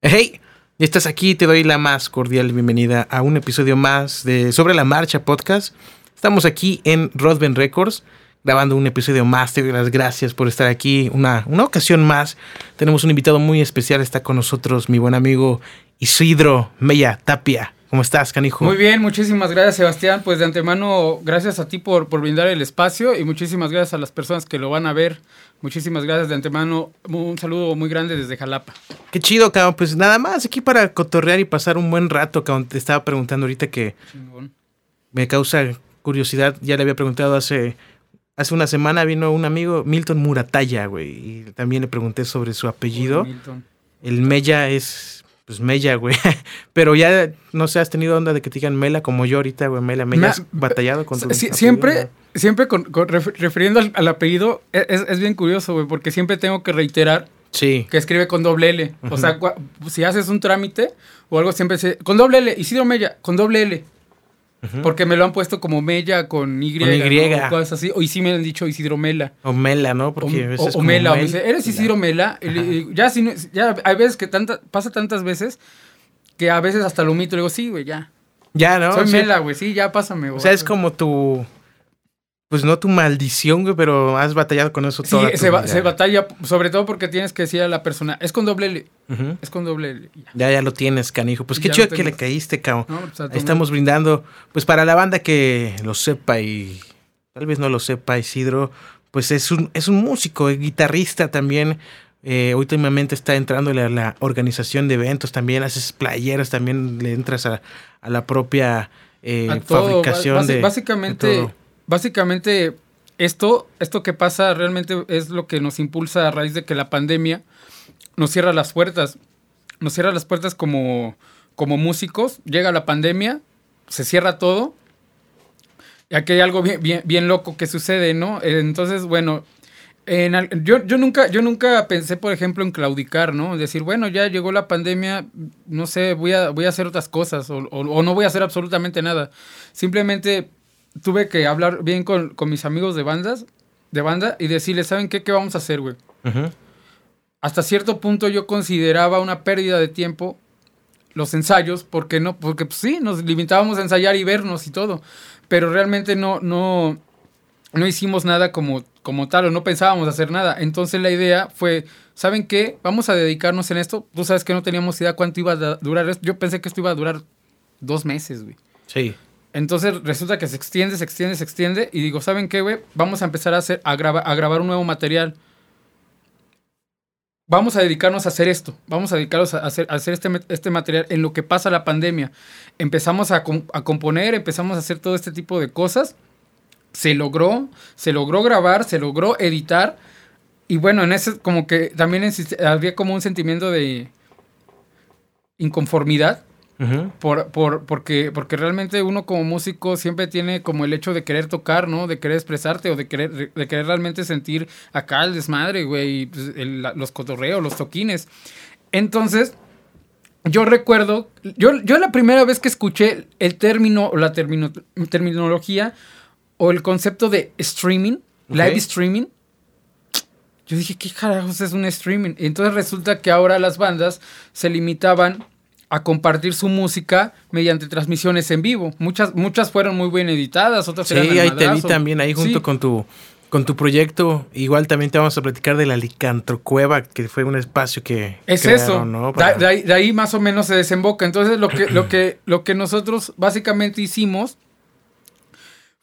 Hey, ya estás aquí, te doy la más cordial bienvenida a un episodio más de Sobre la Marcha Podcast. Estamos aquí en Rodben Records grabando un episodio más. Te doy las gracias por estar aquí una, una ocasión más. Tenemos un invitado muy especial, está con nosotros mi buen amigo Isidro Mella Tapia. ¿Cómo estás, canijo? Muy bien, muchísimas gracias, Sebastián. Pues de antemano, gracias a ti por, por brindar el espacio y muchísimas gracias a las personas que lo van a ver. Muchísimas gracias de antemano. Un saludo muy grande desde Jalapa. Qué chido, cabrón. Pues nada más aquí para cotorrear y pasar un buen rato, cabrón. Te estaba preguntando ahorita que Chingón. me causa curiosidad. Ya le había preguntado hace, hace una semana, vino un amigo, Milton Murataya, güey. Y también le pregunté sobre su apellido. Uy, Milton. El Mella es, pues Mella, güey. Pero ya, no sé, has tenido onda de que te digan Mela como yo ahorita, güey. Mela, Mella, Me- has batallado con tu siempre, ¿no? siempre con, con ref- refiriendo al, al apellido, e, es, es bien curioso, güey, porque siempre tengo que reiterar Sí. que escribe con doble L. O sea, si haces un trámite o algo, siempre se. Con doble L, Isidro Mella, con doble L. Porque me lo han puesto como Mella con Y. Con Y. ¿no? O cosas así. O y sí me han dicho Isidro Mela. O Mela, ¿no? O, Porque o- o como Mela, o dice, ¿eres Isidro Mela? Y ya, si no- ya hay veces que tanta, pasa tantas veces que a veces hasta lo omito. Le digo, sí, güey, ya. Ya, ¿no? Soy Sí. Mela, güey, sí, ya pásame, güey. O sea, es como tu. Pues no tu maldición, güey, pero has batallado con eso Sí, toda tu se, ba- vida. se batalla, sobre todo porque tienes que decir a la persona, es con doble L, es con doble L. ya. Ya, ya lo tienes, canijo. Pues qué chido que le caíste, cabrón. No, pues, Ahí estamos brindando, pues para la banda que lo sepa y tal vez no lo sepa, Isidro, pues es un, es un músico, es guitarrista también. Eh, últimamente está entrando a la organización de eventos también, haces playeras, también le entras a, a la propia eh, A todo, fabricación de, básicamente, de todo. Básicamente esto, esto que pasa realmente es lo que nos impulsa a raíz de que la pandemia nos cierra las puertas. Nos cierra las puertas como, como músicos. Llega la pandemia, se cierra todo. Y aquí hay algo bien, bien, loco que sucede, ¿no? Entonces, bueno, en yo, yo, nunca, yo nunca pensé, por ejemplo, en claudicar, ¿no? Decir, bueno, ya llegó la pandemia, no sé, voy a, voy a hacer otras cosas o, o- o no voy a hacer absolutamente nada. Simplemente tuve que hablar bien con, con mis amigos de bandas, de banda y decirles, ¿saben qué? ¿Qué vamos a hacer, güey? Hasta cierto punto yo consideraba una pérdida de tiempo los ensayos, porque no, porque pues, sí, nos limitábamos a ensayar y vernos y todo, pero realmente no, no, no hicimos nada como, como tal o no pensábamos hacer nada. Entonces la idea fue, ¿saben qué? Vamos a dedicarnos en esto. Tú sabes que no teníamos idea cuánto iba a durar esto. Yo pensé que esto iba a durar dos meses, güey. Sí. Entonces resulta que se extiende, se extiende, se extiende. Y digo, ¿saben qué, güey? Vamos a empezar a, hacer, a, a grabar un nuevo material. Vamos a dedicarnos a hacer esto. Vamos a dedicarnos a hacer, este, este material en lo que pasa la pandemia. Empezamos a, a componer, empezamos a hacer todo este tipo de cosas. Se logró, se logró grabar, se logró editar. Y bueno, en ese como que también había como un sentimiento de inconformidad Ujú. por, por, porque, porque realmente uno como músico siempre tiene como el hecho de querer tocar, ¿no? De querer expresarte o de querer, de querer realmente sentir acá el desmadre, güey, pues, los cotorreos, los toquines. Entonces, yo recuerdo, yo, yo la primera vez que escuché el término o la termino- terminología o el concepto de streaming, Ok. live streaming, yo dije, ¿qué carajos es un streaming? Y entonces resulta que ahora las bandas se limitaban a compartir su música mediante transmisiones en vivo. Muchas, muchas fueron muy bien editadas, otras Sí, eran al ahí te vi también, ahí junto Sí. con tu con tu proyecto. Igual también te vamos a platicar de la Licantrocueva, que fue un espacio que Es crearon, eso. ¿no? Para- de, ahí, de ahí más o menos se desemboca. Entonces, lo que, lo que, lo que nosotros básicamente hicimos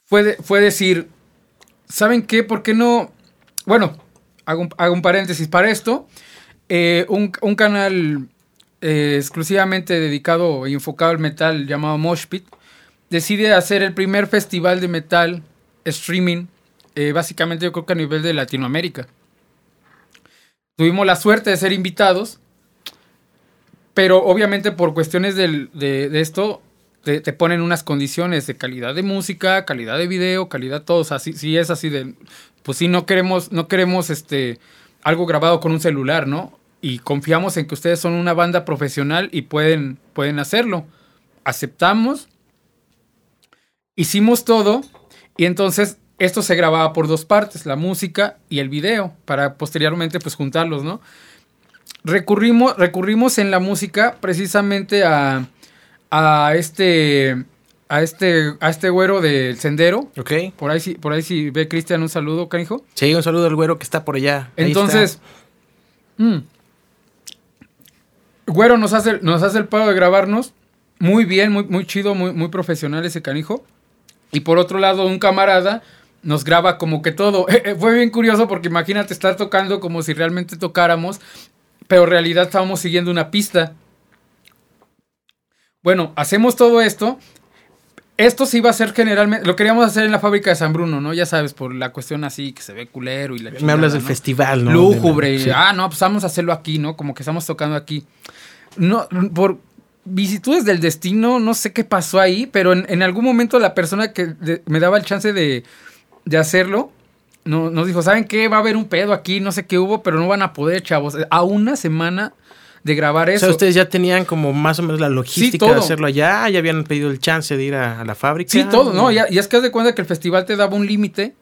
fue, de- fue decir, ¿saben qué? ¿Por qué no? Bueno, hago un, hago un paréntesis para esto. Eh, un, un canal eh, exclusivamente dedicado y enfocado al metal llamado Moshpit decide hacer el primer festival de metal streaming, eh, básicamente yo creo que a nivel de Latinoamérica. Tuvimos la suerte de ser invitados, pero obviamente por cuestiones del- de, de esto te, te ponen unas condiciones de calidad de música, calidad de video, calidad todo. O sea, si, si es así de, pues sí, no queremos, no queremos este, algo grabado con un celular, ¿no? Y confiamos en que ustedes son una banda profesional y pueden, pueden hacerlo. Aceptamos, hicimos todo y entonces esto se grababa por dos partes, la música y el video, para posteriormente pues juntarlos, ¿no? recurrimos, recurrimos en la música precisamente a, a este a este a este güero del sendero. Ok. Por ahí sí, por ahí sí ve Cristian un saludo, canijo. Sí, un saludo al güero que está por allá. Entonces, mm, güero nos hace nos hace el paro de grabarnos muy bien, muy muy chido, muy muy profesional ese canijo. Y por otro lado, un camarada nos graba como que todo. Fue bien curioso porque imagínate estar tocando como si realmente tocáramos, pero en realidad estábamos siguiendo una pista. Bueno, hacemos todo esto. Esto se iba a hacer generalmente, lo queríamos hacer en la fábrica de San Bruno, ¿no? Ya sabes, por la cuestión así que se ve culero y la. Me hablas del ¿no? festival, ¿no? Lúgubre. De la- sí. Ah, no, pues vamos a hacerlo aquí, ¿no? Como que estamos tocando aquí. No, por vicitudes del destino, no sé qué pasó ahí, pero en, en algún momento la persona que de- me daba el chance de, de hacerlo, no, nos dijo, ¿saben qué? Va a haber un pedo aquí, no sé qué hubo, pero no van a poder, chavos. A una semana de grabar O eso. sea, ustedes ya tenían como más o menos la logística de hacerlo allá, ya habían pedido el chance de ir a, a la fábrica. Sí, todo, ¿no? Ya- y es que haz de cuenta que el festival te daba un límite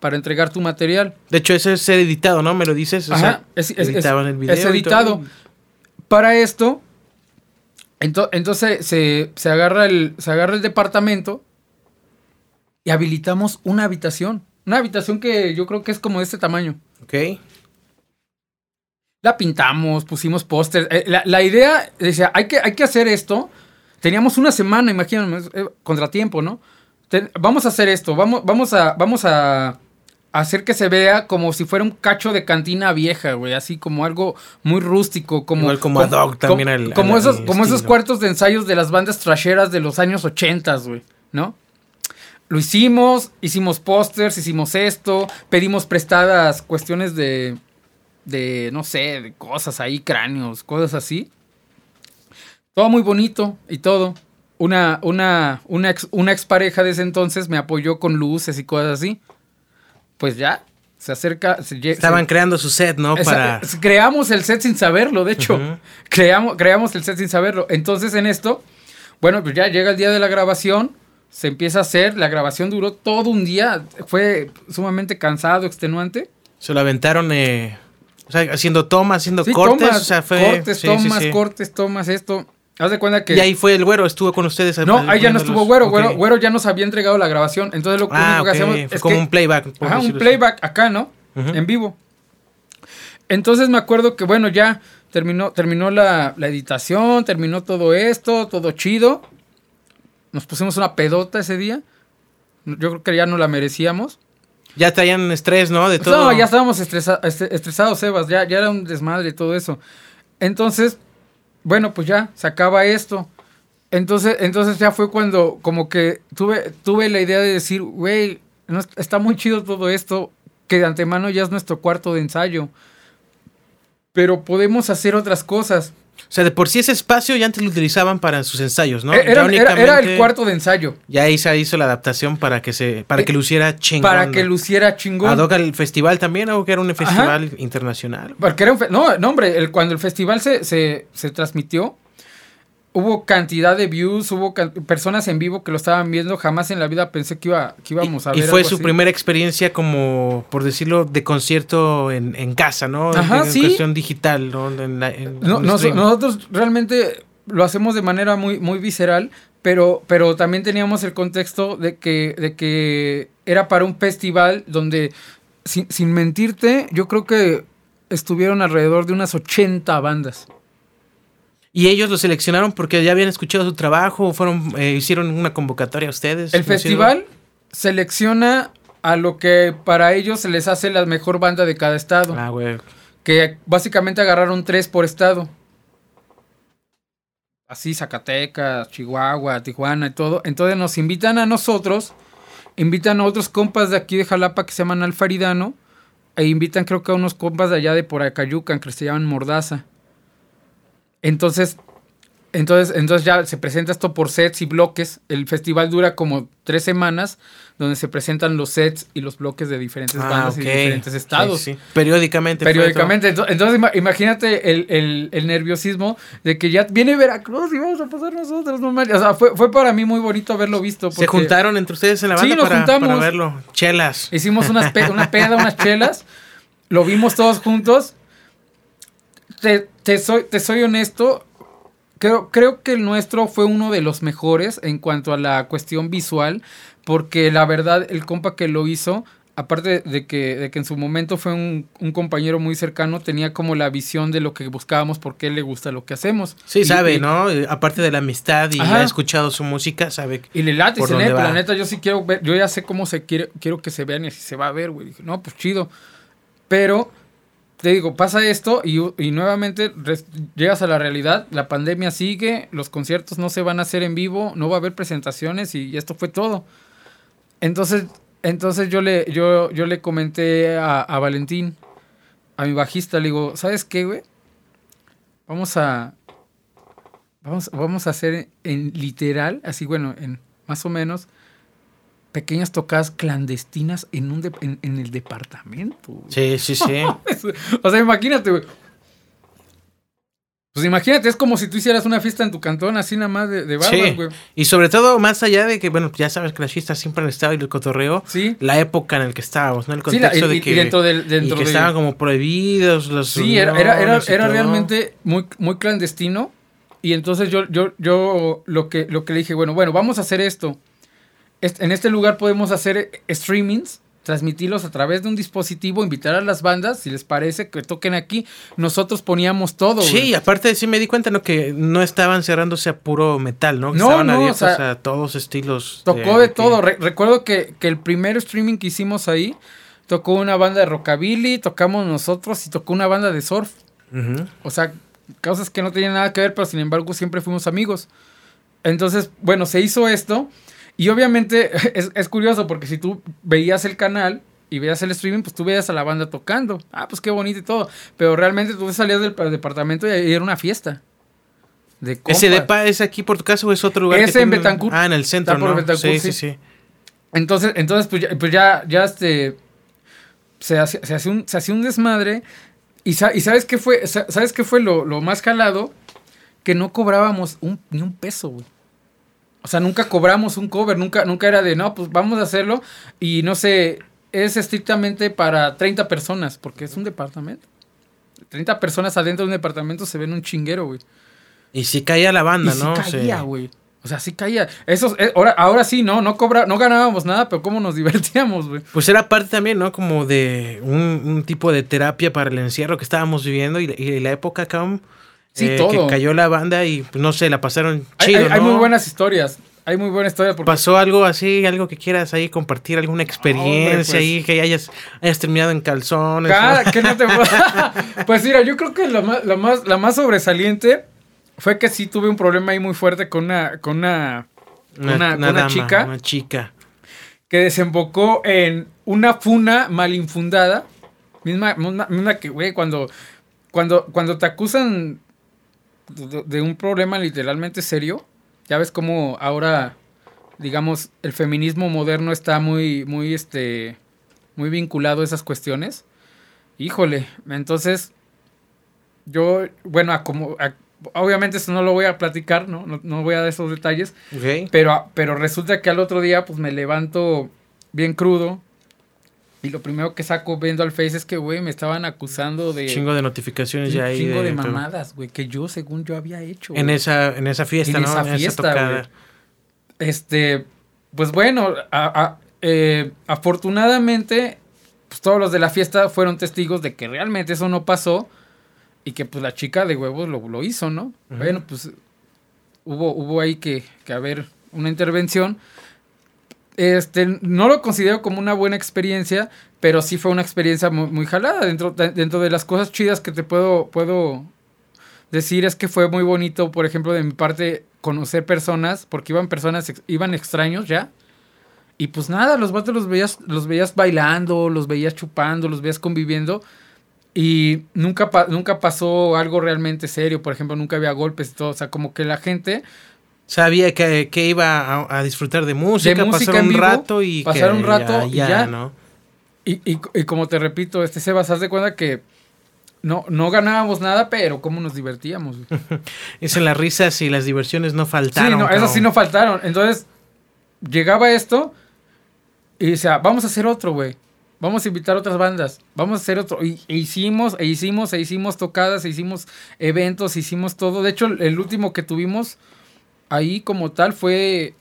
para entregar tu material. De hecho, ese es ser editado, ¿no? Me lo dices. O sea, es, editaban el video. es editado. Para esto, ento- entonces se, se agarra el, se agarra el departamento y habilitamos una habitación. Una habitación que yo creo que es como de este tamaño. Ok. La pintamos, pusimos pósters. Eh, la, la idea decía, hay que, hay que hacer esto. Teníamos una semana, imagínate, eh, contratiempo, ¿no? Vamos a hacer esto, vamos, vamos, a, vamos a hacer que se vea como si fuera un cacho de cantina vieja, güey, así como algo muy rústico, como... Igual como ad hoc también como, al- esos, como cuartos de ensayos de las bandas trasheras de los años 80, güey, ¿no? Lo hicimos, hicimos pósters, hicimos esto, pedimos prestadas cuestiones de, de, no sé, de cosas ahí, cráneos, cosas así. Todo muy bonito y todo. Una, una, una, ex, una expareja de ese entonces me apoyó con luces y cosas así. Pues ya, se acerca. se Estaban se- creando su set, ¿no? Para. es- creamos el set sin saberlo, de hecho. Creamos, creamos el set sin saberlo. Entonces, en esto, bueno, pues ya llega el día de la grabación. Se empieza a hacer. La grabación duró todo un día. Fue sumamente cansado, extenuante. Se lo aventaron, eh, o sea, haciendo tomas, haciendo Sí, cortes. tomas, o sea, fue. cortes, sí, tomas, sí. cortes, tomas, esto. Haz de cuenta que. Y ahí fue el güero, estuvo con ustedes. no, ahí ya no estuvo güero, Ok. güero. Güero ya nos había entregado la grabación. Entonces lo Ah, único que ok, hacíamos fue es como que- un playback. Ajá, un así. playback acá, ¿no? En vivo. Entonces me acuerdo que, bueno, ya terminó, terminó la, la editación, terminó todo esto, todo chido. Nos pusimos una pedota ese día. Yo creo que ya no la merecíamos. Ya traían estrés, ¿no? De todo. No, ya estábamos estresa- estresados, Sebas. Ya, ya era un desmadre y todo eso. Entonces, bueno, pues ya, se acaba esto. Entonces, entonces ya fue cuando como que tuve, tuve la idea de decir, güey, no es- está muy chido todo esto, que de antemano ya es nuestro cuarto de ensayo. Pero podemos hacer otras cosas. O sea, de por sí ese espacio ya antes lo utilizaban para sus ensayos, ¿no? Eh, era, era- era el cuarto de ensayo. Ya ahí se hizo la adaptación para que se, para que Eh, luciera chingón. Para que luciera chingón. Ad hoc al festival también, o que era un festival internacional. Porque era un no, no, hombre, el, cuando el festival se, se, se transmitió, hubo cantidad de views, hubo personas en vivo que lo estaban viendo. Jamás en la vida pensé que, iba, que íbamos a y ver. fue algo su así. primera experiencia como, por decirlo, de concierto en, en casa, ¿no? Ajá, en sí. cuestión digital, ¿no? En la- No- nos- nosotros realmente lo hacemos de manera muy, muy visceral, pero, pero también teníamos el contexto de que, de que era para un festival donde, sin, sin mentirte, yo creo que estuvieron alrededor de unas 80 bandas. Y ellos lo seleccionaron porque ya habían escuchado su trabajo, fueron, eh, hicieron una convocatoria a ustedes. El festival selecciona a lo que para ellos se les hace la mejor banda de cada estado. Ah, güey. Que básicamente agarraron tres por estado. Así, Zacatecas, Chihuahua, Tijuana y todo. Entonces nos invitan a nosotros, invitan a otros compas de aquí de Jalapa que se llaman Alfaridano, e invitan creo que a unos compas de allá de por Acayucan que se llaman Mordaza. Entonces, entonces, entonces ya se presenta esto por sets y bloques. El festival dura como tres semanas, donde se presentan los sets y los bloques de diferentes Ah, bandas ok. y diferentes estados. Sí, sí. Periódicamente. Periódicamente. Ento- Entonces, ima- imagínate el, el- el nerviosismo de que ya viene Veracruz y vamos a pasar nosotros. No o sea, fue, fue para mí muy bonito haberlo visto. Se juntaron entre ustedes en la Sí, banda nos para, juntamos. para verlo. Chelas. Hicimos unas pe- una peda, unas chelas. Lo vimos todos juntos. Te, te soy, te soy honesto, creo, creo que el nuestro fue uno de los mejores en cuanto a la cuestión visual, porque la verdad el compa que lo hizo aparte de que, de que en su momento fue un, un, compañero muy cercano, tenía como la visión de lo que buscábamos, porque él le gusta lo que hacemos. Sí, y, sabe, y, ¿no? Aparte de la amistad y ha escuchado su música, sabe. Y le late, neta, la neta, yo sí quiero ver, yo ya sé cómo se quiere, quiero que se vean y así se va a ver, güey. Dije, no, pues chido. Pero, te digo, pasa esto y, y nuevamente llegas a la realidad, la pandemia sigue, los conciertos no se van a hacer en vivo, no va a haber presentaciones y esto fue todo. Entonces, entonces yo le, yo, yo le comenté a, a, Valentín, a mi bajista, le digo, ¿sabes qué, güey? Vamos a. Vamos, vamos a hacer en literal, así bueno, en más o menos, pequeñas tocadas clandestinas en un de, en, en, el departamento. Sí, sí, sí. o sea, imagínate, güey. Pues imagínate, es como si tú hicieras una fiesta en tu cantón, así nada más de, de barbas, güey. Sí. Y sobre todo, más allá de que, bueno, ya sabes que las fiestas siempre han estado y el cotorreo, sí. la época en la que estábamos, ¿no? El contexto sí, la, y, de que, y dentro del, dentro y que de... estaban como prohibidos los Sí, era, era, era, era realmente muy, muy clandestino. Y entonces yo, yo, yo lo, que, lo que le dije, bueno, bueno, vamos a hacer esto. En este lugar podemos hacer streamings transmitirlos a través de un dispositivo, invitar a las bandas, si les parece que toquen aquí, nosotros poníamos todo. Sí, güey. aparte sí me di cuenta ¿no? que no estaban cerrándose a puro metal, ¿no? Que no, estaban no, abiertos o sea, a todos estilos. Tocó de, de todo. Re recuerdo que, que, el primer streaming que hicimos ahí, tocó una banda de rockabilly, tocamos nosotros y tocó una banda de surf. Uh -huh. O sea, cosas que no tenían nada que ver, pero sin embargo siempre fuimos amigos. Entonces, bueno, se hizo esto. Y obviamente es, es, curioso porque si tú veías el canal y veías el streaming, pues tú veías a la banda tocando. Ah, pues qué bonito y todo. Pero realmente tú salías del departamento y era una fiesta. De ¿Ese depa es aquí por tu casa o es otro lugar? Ese en Betancourt. Ah, en el centro, Está por ¿no? Betancourt, sí, sí, sí, Entonces, entonces pues ya, pues ya, ya este, se hacía se hace un, se hace un desmadre. Y, y ¿sabes qué fue, sabes qué fue lo, lo más jalado? Que no cobrábamos un, ni un peso, güey. O sea, nunca cobramos un cover, nunca, nunca era de, no, pues vamos a hacerlo. Y no sé, es estrictamente para 30 personas, porque es un departamento. 30 personas adentro de un departamento se ven un chinguero, güey. Y si caía la banda, y ¿no? Sí caía, güey. Sí. O sea, sí caía. Eso, eh, ahora, ahora sí, ¿no? No cobra, no ganábamos nada, pero cómo nos divertíamos, güey. Pues era parte también, ¿no? Como de un, un, tipo de terapia para el encierro que estábamos viviendo y, y la época, Cam. Sí, eh, todo. Que cayó la banda y, pues, no sé, la pasaron chido, hay, hay, ¿no? hay muy buenas historias. Hay muy buena historia. Porque... ¿Pasó algo así, algo que quieras ahí compartir, alguna experiencia hombre, pues... ahí, que hayas, hayas terminado en calzones? Cara, ¿no? que no te... pues mira, yo creo que la más, la, más, la más sobresaliente fue que sí tuve un problema ahí muy fuerte con una, con una, una, una, una, con una dama, chica. Una chica. Que desembocó en una funa mal infundada. Misma, misma, misma que, güey, cuando, cuando, cuando te acusan de, un problema literalmente serio, ya ves cómo ahora, digamos, el feminismo moderno está muy, muy, este, muy vinculado a esas cuestiones. Híjole, entonces, yo, bueno, a como, a, obviamente eso no lo voy a platicar, ¿no? No, no voy a dar esos detalles. Okay. Pero, pero resulta que al otro día, pues me levanto bien crudo. Y lo primero que saco viendo al Face es que, güey, me estaban acusando de... Chingo de notificaciones ya ahí. Chingo de, de mamadas, güey, que yo, según yo, había hecho. En esa, en esa fiesta, en ¿no? Esa fiesta, en esa Este, pues bueno, a, a, eh, afortunadamente, pues todos los de la fiesta fueron testigos de que realmente eso no pasó y que pues la chica de huevos lo, lo hizo, ¿no? Uh -huh. Bueno, pues hubo, hubo ahí que, que haber una intervención. Este, no lo considero como una buena experiencia, pero sí fue una experiencia muy, jalada. Dentro, dentro de las cosas chidas que te puedo, puedo decir es que fue muy bonito, por ejemplo, de mi parte, conocer personas, porque iban personas, iban extraños ya. Y pues nada, los vatos los veías, los veías bailando, los veías chupando, los veías conviviendo. Y nunca, nunca pasó algo realmente serio, por ejemplo, nunca había golpes y todo. O sea, como que la gente sabía que, que iba a, a, disfrutar de música, de música pasar un vivo, rato y pasar un rato ya, y ya, ya. ¿no? Y, y, y, como te repito, este Sebas, haz de cuenta que no, no ganábamos nada, pero cómo nos divertíamos. es en las risas y las diversiones no faltaron. Sí, no, esas sí no faltaron. Entonces, llegaba esto y decía, vamos a hacer otro, güey. vamos a invitar otras bandas, vamos a hacer otro. Y, e hicimos, e hicimos, e hicimos tocadas, e hicimos eventos, hicimos todo. De hecho, el último que tuvimos ahí como tal fue,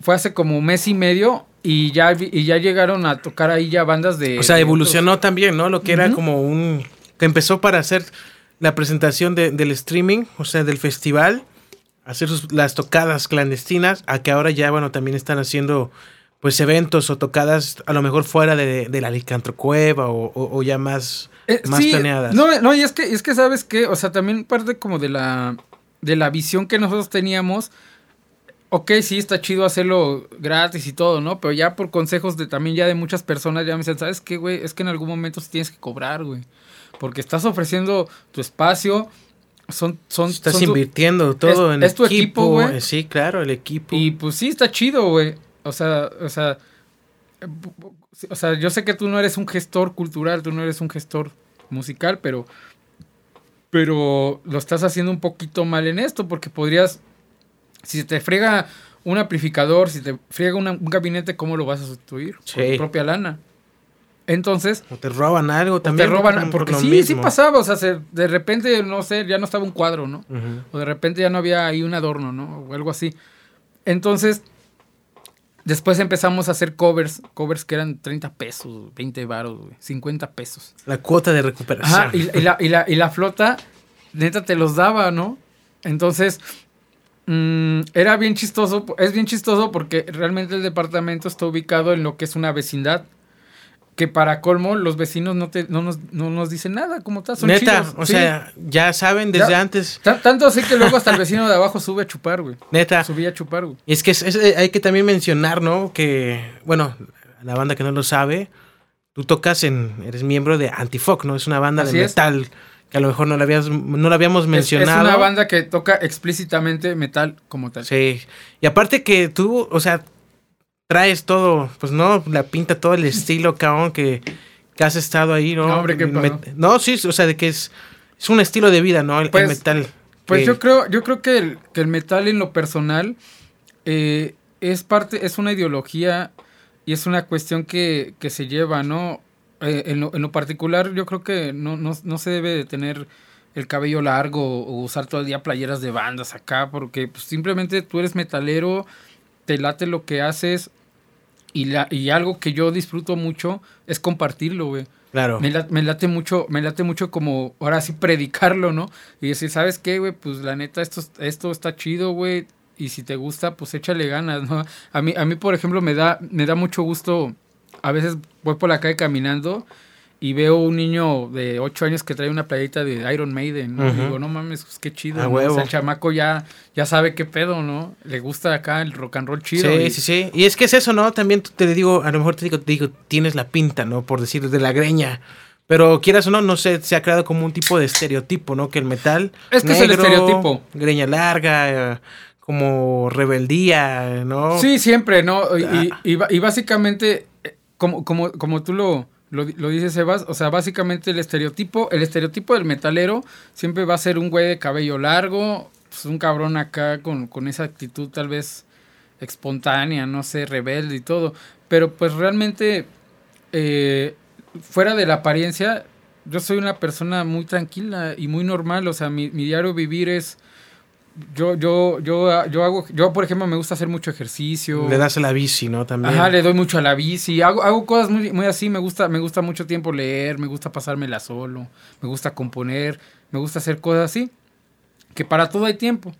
fue hace como un mes y medio y ya, y ya llegaron a tocar ahí ya bandas de... O sea, evolucionó también, ¿no? Lo que era como un... que empezó para hacer la presentación del streaming, o sea, del festival, hacer las tocadas clandestinas, a que ahora ya, bueno, también están haciendo pues eventos o tocadas a lo mejor fuera de, de la Cueva o, o, ya más, eh, más planeadas. No, no, y es que, es que sabes que, o sea, también parte como de la, de la visión que nosotros teníamos. Ok, sí, está chido hacerlo gratis y todo, ¿no? Pero ya por consejos de también ya de muchas personas ya me dicen, ¿sabes qué, güey? Es que en algún momento sí tienes que cobrar, güey. Porque estás ofreciendo tu espacio, son, son, Estás invirtiendo todo en es tu equipo, güey. Sí, claro, el equipo. Y pues sí, está chido, güey. O sea, o sea, o sea, yo sé que tú no eres un gestor cultural, tú no eres un gestor musical, pero, pero lo estás haciendo un poquito mal en esto, porque podrías, si te frega un amplificador, si te friega un gabinete, ¿cómo lo vas a sustituir? Con tu propia lana. Entonces. O te roban algo también. te roban, porque sí, sí pasaba. O sea, de repente, no sé, ya no estaba un cuadro, ¿no? O de repente ya no había ahí un adorno, ¿no? O algo así. Entonces, Después empezamos a hacer covers, covers que eran 30 pesos, 20 baros, 50 pesos. La cuota de recuperación. Ajá, y, la, y, la, y, la, flota, neta, te los daba, ¿no? Entonces, mm, era bien chistoso, es bien chistoso porque realmente el departamento está ubicado en lo que es una vecindad que para colmo los vecinos no, te, no, nos, no nos dicen nada, como tal, son Neta, o sea, ya saben desde antes. Tanto así que luego hasta el vecino de abajo sube a chupar, güey. Neta. Subía a chupar, güey. Y es que eh, hay que también mencionar, ¿no? Que, bueno, la banda que no lo sabe, tú tocas en, eres miembro de Antifoc, ¿no? Es una banda de metal que a lo mejor no la, habías, no la habíamos mencionado. Es, una banda que toca explícitamente metal como tal. Sí. Y aparte que tú, o sea, traes todo, pues no, la pinta todo el estilo, cabrón, que, que has estado ahí, ¿no? No, hombre, ¿qué No, sí, o sea, de que es, es un estilo de vida, ¿no? El, pues, metal. Pues yo creo, yo creo que el, que el metal en lo personal eh, es parte, es una ideología y es una cuestión que, que se lleva, ¿no? Eh, en, lo, en, lo, particular, yo creo que no, no, no se debe de tener el cabello largo o usar todo el día playeras de bandas acá, porque pues, simplemente tú eres metalero, te late lo que haces, y, la, y algo que yo disfruto mucho es compartirlo, güey. Claro. Me, me, late mucho, me late mucho como ahora sí predicarlo, ¿no? Y decir, ¿sabes qué, güey? Pues la neta, esto, esto está chido, güey. Y si te gusta, pues échale ganas, ¿no? A mí, a mí, por ejemplo, me da, me da mucho gusto. A veces voy por la calle caminando y veo un niño de 8 años que trae una playita de Iron Maiden, ¿no? digo, no mames, pues qué chido. ¿no? O sea, el chamaco ya, ya sabe qué pedo, ¿no? Le gusta acá el rock and roll chido. Sí, sí, sí. Y es que es eso, ¿no? También te digo, a lo mejor te digo, te digo, tienes la pinta, ¿no? Por decir, de la greña. Pero quieras o no, no sé, se ha creado como un tipo de estereotipo, ¿no? Que el metal. Es que es el estereotipo. Greña larga, como rebeldía, ¿no? Sí, siempre, ¿no? Y, ah. y, básicamente, como, como, como tú lo lo, lo dice Sebas, o sea, básicamente el estereotipo, el estereotipo del metalero siempre va a ser un güey de cabello largo, pues un cabrón acá con, con esa actitud tal vez espontánea, no sé, rebelde y todo. Pero pues realmente, eh, fuera de la apariencia, yo soy una persona muy tranquila y muy normal. O sea, mi, mi diario vivir es yo, yo, yo, yo hago, yo por ejemplo me gusta hacer mucho ejercicio. Le das a la bici, ¿no? También. Ajá, le doy mucho a la bici. Hago, hago cosas muy, muy así, me gusta, me gusta mucho tiempo leer, me gusta pasármela solo, me gusta componer, me gusta hacer cosas así. Que para todo hay tiempo.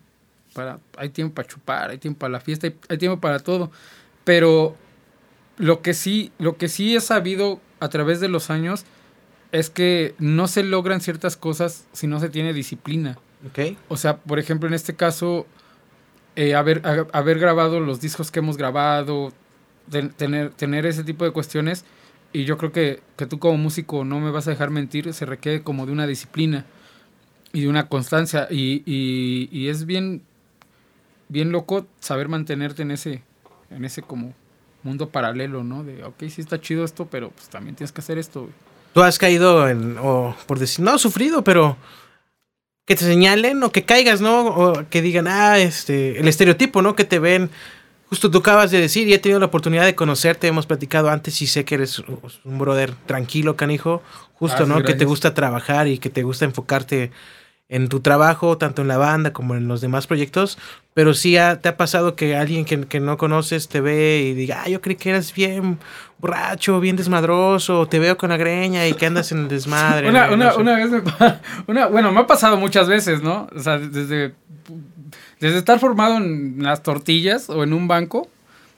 Para, hay tiempo para chupar, hay tiempo para la fiesta, hay, hay tiempo para todo. Pero lo que sí, lo que sí he sabido a través de los años es que no se logran ciertas cosas si no se tiene disciplina. O sea, por ejemplo, en este caso, eh, haber, haber grabado los discos que hemos grabado, tener, tener ese tipo de cuestiones, y yo creo que, que tú como músico no me vas a dejar mentir, se requiere como de una disciplina y de una constancia, y, y, y es bien, bien loco saber mantenerte en ese, en ese como mundo paralelo, ¿no? De, ok, sí está chido esto, pero pues también tienes que hacer esto, Tú has caído en, o por decir, no, sufrido, pero que te señalen o que caigas, ¿no? O que digan, ah, este, el estereotipo, ¿no? Que te ven justo tú acabas de decir, y he tenido la oportunidad de conocerte, hemos platicado antes y sé que eres un brother tranquilo, canijo, justo, Ah, sí, ¿no? Que te gusta trabajar y que te gusta enfocarte en tu trabajo, tanto en la banda como en los demás proyectos, pero sí ha- te ha pasado que alguien que, que no conoces te ve y diga, ah, yo creí que eras bien borracho, bien desmadroso, te veo con la greña y que andas en el desmadre. Una, ¿no? una, No sé. una vez me una, bueno, me ha pasado muchas veces, ¿no? O sea, desde, desde estar formado en las tortillas o en un banco,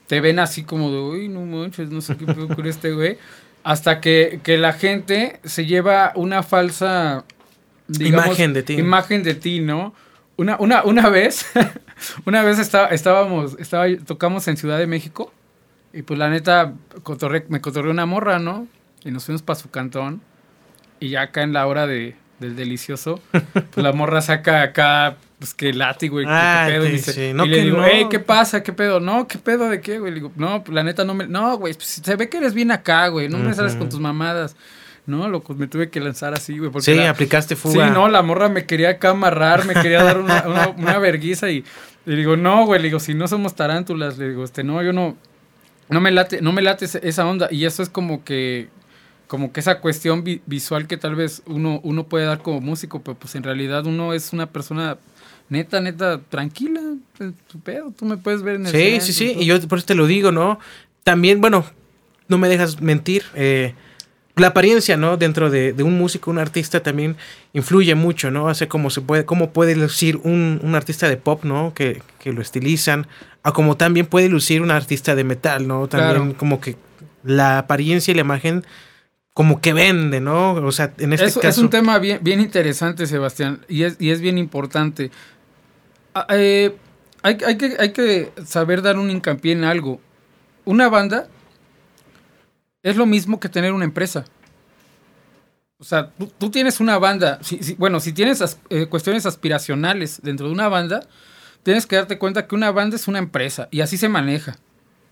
te ven así como de, uy, no manches, no sé qué pedo con este güey. Hasta que, que la gente se lleva una falsa Imagen de ti. Imagen de ti, ¿no? Una, una, una vez, una vez estaba, estábamos, estaba, tocamos en Ciudad de México y pues la neta cotorré- me cotorreó una morra, ¿no? Y nos fuimos para su cantón. Y ya acá en la hora de, del delicioso, pues la morra saca acá, pues que látigo y Ah, qué pedo. Y, dice- sí. No, y le digo, no. hey, ¿qué pasa? ¿Qué pedo? No, ¿qué pedo de qué, güey? Le digo, no, pues la neta no me. No, güey, pues, se ve que eres bien acá, güey. No me sales con tus mamadas. No, loco, me tuve que lanzar así, güey. porque Sí, la- aplicaste fuga. Sí, no, la morra me quería acá amarrar, me quería dar una, una, una verguiza y le digo, no, güey, le digo, si no somos tarántulas, le digo, este, no, yo no, no me late, no me late esa onda. Y eso es como que, como que esa cuestión vi- visual que tal vez uno, uno puede dar como músico, pero pues en realidad uno es una persona neta, neta, tranquila, en tu pedo, tú me puedes ver en el Sí, sí, sí, y yo por eso te lo digo, ¿no? También, bueno, no me dejas mentir, eh, la apariencia, ¿no? Dentro de, de un músico, un artista también influye mucho, ¿no? Sea, cómo se puede, cómo puede lucir un, un artista de pop, ¿no? Que, que lo estilizan, a como también puede lucir un artista de metal, ¿no? También Claro. como que la apariencia y la imagen como que vende, ¿no? O sea, en este es, es caso... un tema bien, bien interesante, Sebastián, y es, y es bien importante. Ah, eh, hay, hay que, hay que saber dar un hincapié en algo. Una banda es lo mismo que tener una empresa. O sea, tú, tú tienes una banda, si- si- bueno, si tienes as- eh, cuestiones aspiracionales dentro de una banda, tienes que darte cuenta que una banda es una empresa y así se maneja.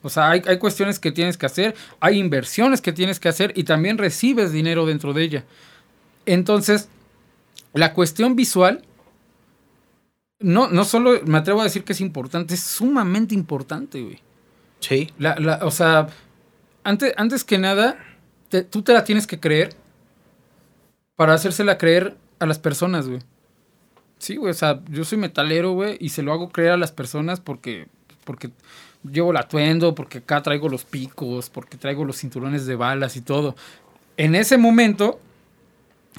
O sea, hay, hay cuestiones que tienes que hacer, hay inversiones que tienes que hacer y también recibes dinero dentro de ella. Entonces, la cuestión visual, no, no solo me atrevo a decir que es importante, es sumamente importante, güey. Sí, La, la- o sea, antes, antes que nada, tú te la tienes que creer para hacérsela creer a las personas, güey. Sí, güey, o sea, yo soy metalero, güey, y se lo hago creer a las personas porque, porque llevo el atuendo, porque acá traigo los picos, porque traigo los cinturones de balas y todo. En ese momento,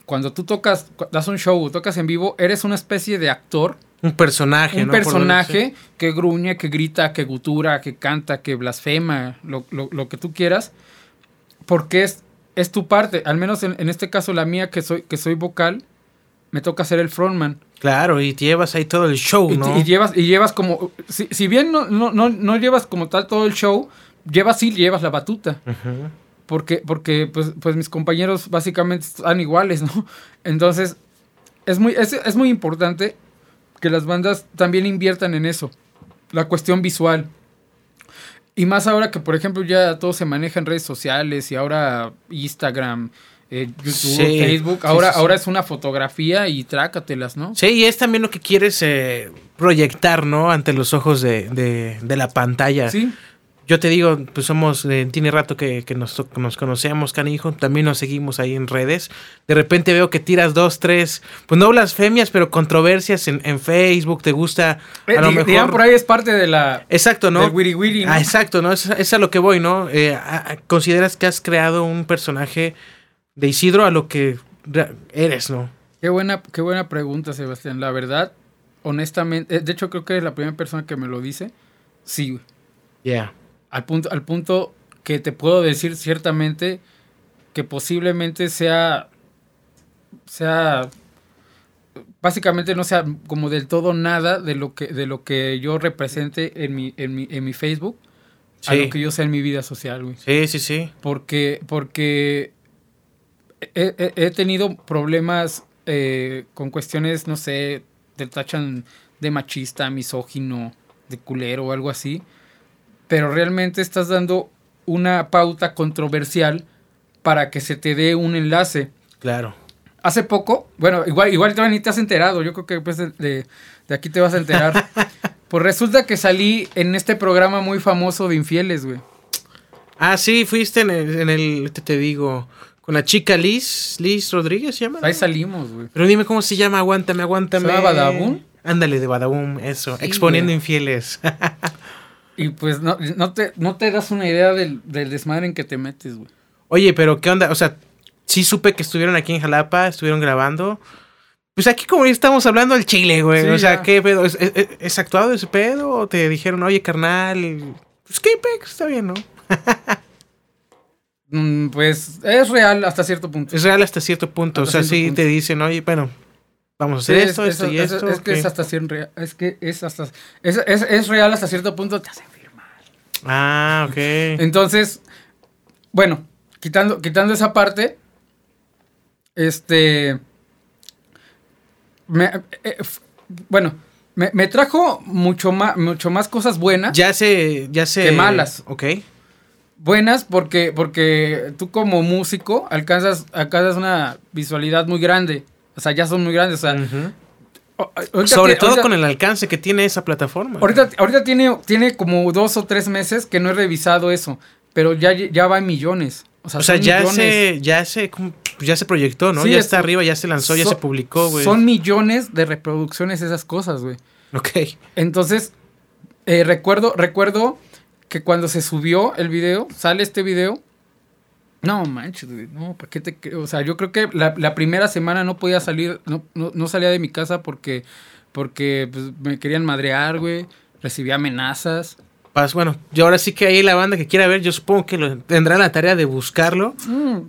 cuando tú tocas, das un show, tocas en vivo, eres una especie de actor un personaje, un personaje que gruñe, que grita, que gutura, que canta, que blasfema, lo, lo- lo que tú quieras, porque es, es tu parte. Al menos en, en este caso la mía, que soy, que soy vocal, me toca ser el frontman. Claro, y llevas ahí todo el show, ¿no? y llevas, y llevas como, si, si bien no, no, no, no llevas como tal todo el show, llevas sí, llevas la batuta. Porque, porque pues, pues mis compañeros básicamente están iguales, ¿no? Entonces, es muy, es, es muy importante que las bandas también inviertan en eso. La cuestión visual. Y más ahora que, por ejemplo, ya todo se maneja en redes sociales y ahora Instagram, eh, YouTube, Sí, Facebook. Ahora, sí, sí. ahora es una fotografía y trácatelas, ¿no? Sí, y es también lo que quieres eh, proyectar, ¿no? Ante los ojos de, de- de la pantalla. Sí. Yo te digo, pues somos, eh, tiene rato que, que nos, nos conocemos, canijo, también nos seguimos ahí en redes. De repente veo que tiras dos, tres, pues no blasfemias, pero controversias en, en Facebook, te gusta Eh, a lo mejor... por ahí es parte de la... Exacto, ¿no? Del wiri wiri, ¿no? Ah, exacto, ¿no? Es, es a lo que voy, ¿no? Eh, a- a- ¿Consideras que has creado un personaje de Isidro a lo que re- eres, ¿no? Qué buena, qué buena pregunta, Sebastián. La verdad, honestamente, eh, de hecho creo que es la primera persona que me lo dice. Sí, güey. Al punto, al punto que te puedo decir ciertamente que posiblemente sea, sea, básicamente no sea como del todo nada de lo que, de lo que yo represente en mi, en mi, en mi Facebook a Sí. lo que yo sea en mi vida social, güey. Sí, sí, sí. Porque, porque he tenido problemas eh, con cuestiones, no sé, te tachan de machista, misógino, de culero o algo así. Pero realmente estás dando una pauta controversial para que se te dé un enlace. Claro. Hace poco, bueno, igual, igual todavía ni te has enterado, yo creo que después de, aquí te vas a enterar. Pues resulta que salí en este programa muy famoso de infieles, güey. Ah, sí, fuiste en el, en el te, te digo, con la chica Liz, Liz Rodríguez se llama. Ahí salimos, güey. Pero dime cómo se llama, aguántame, aguántame. ¿Se llama Badabun? Ándale, de Badabun, eso, Sí, exponiendo infieles. Y pues no, no, te, no te das una idea del, del desmadre en que te metes, güey. Oye, pero ¿qué onda? O sea, sí supe que estuvieron aquí en Jalapa, estuvieron grabando. Pues aquí como ya estamos hablando del chile, güey. Sí, o sea, ya. ¿qué pedo? ¿Es, es- es actuado ese pedo? ¿O te dijeron, oye, carnal? Pues qué pex, está bien, ¿no? Mm, pues es real hasta cierto punto. Es real hasta cierto punto. Hasta o sea, sí punto. te dicen, oye, bueno, vamos a Sí, hacer es- esto, es- esto y es- esto. Es, que es hasta cien rea- es que es hasta es, es, es real hasta cierto punto te hacen firmar. Ah, ok. Entonces, bueno, quitando, quitando esa parte, este, me, eh, f- bueno, me, me trajo mucho más, mucho más cosas buenas. Ya se, ya se. Qué malas. Ok. Buenas porque, porque tú como músico alcanzas, alcanzas una visualidad muy grande. O sea, ya son muy grandes. O sea, Sobre todo ahorita- con el alcance que tiene esa plataforma. Ahorita, ahorita tiene, tiene como dos o tres meses que no he revisado eso, pero ya, ya va en millones. O sea, O sea, son ya millones. se, ya se, como- ya se proyectó, ¿no? Sí, ya es- está arriba, ya se lanzó, ya se publicó, güey. Son millones de reproducciones esas cosas, güey. Ok. Entonces, eh, recuerdo, recuerdo que cuando se subió el video, sale este video. No manches, güey, no, ¿para qué te? O sea, yo creo que la, la primera semana no podía salir, no, no, no salía de mi casa porque, porque pues, me querían madrear, güey. Recibía amenazas. Pues bueno, yo ahora sí que ahí la banda que quiera ver, yo supongo que lo, tendrá la tarea de buscarlo.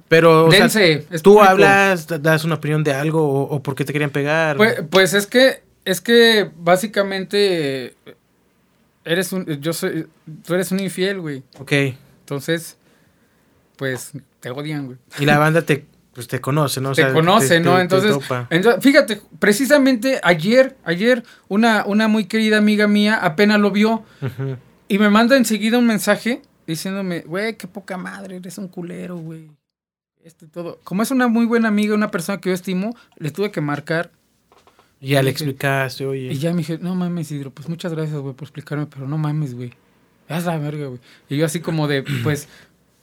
Pero, o Dense, tú hablas, da- das una opinión de algo o, o por qué te querían pegar. Pues, pues es que, es que básicamente eres un, yo soy, tú eres un infiel, güey. ok. Entonces, pues te odian, güey. Y la banda te, pues, te conoce, ¿no? O te sea, conoce, te- ¿no? te- Entonces, fíjate, precisamente ayer, ayer, una, una muy querida amiga mía apenas lo vio y me manda enseguida un mensaje diciéndome, güey, qué poca madre, eres un culero, güey. Esto y todo. Como es una muy buena amiga, una persona que yo estimo, le tuve que marcar Y ya le explicaste, oye. y ya me dije, no mames, Hidro, pues muchas gracias, güey, por explicarme, pero no mames, güey. Haz la verga, güey. Y yo así como de, pues,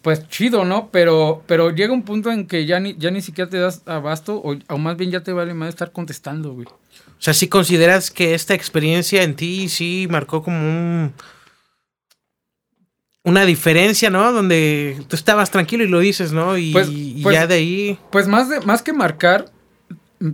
pues chido, ¿no? Pero, pero llega un punto en que ya ni, ya ni siquiera te das abasto, o, o más bien ya te vale más estar contestando, güey. O sea, si consideras que esta experiencia en ti sí marcó como un una diferencia, ¿no? Donde tú estabas tranquilo y lo dices, ¿no? Y, Pues- y pues- ya de ahí. Pues más, de, más que marcar,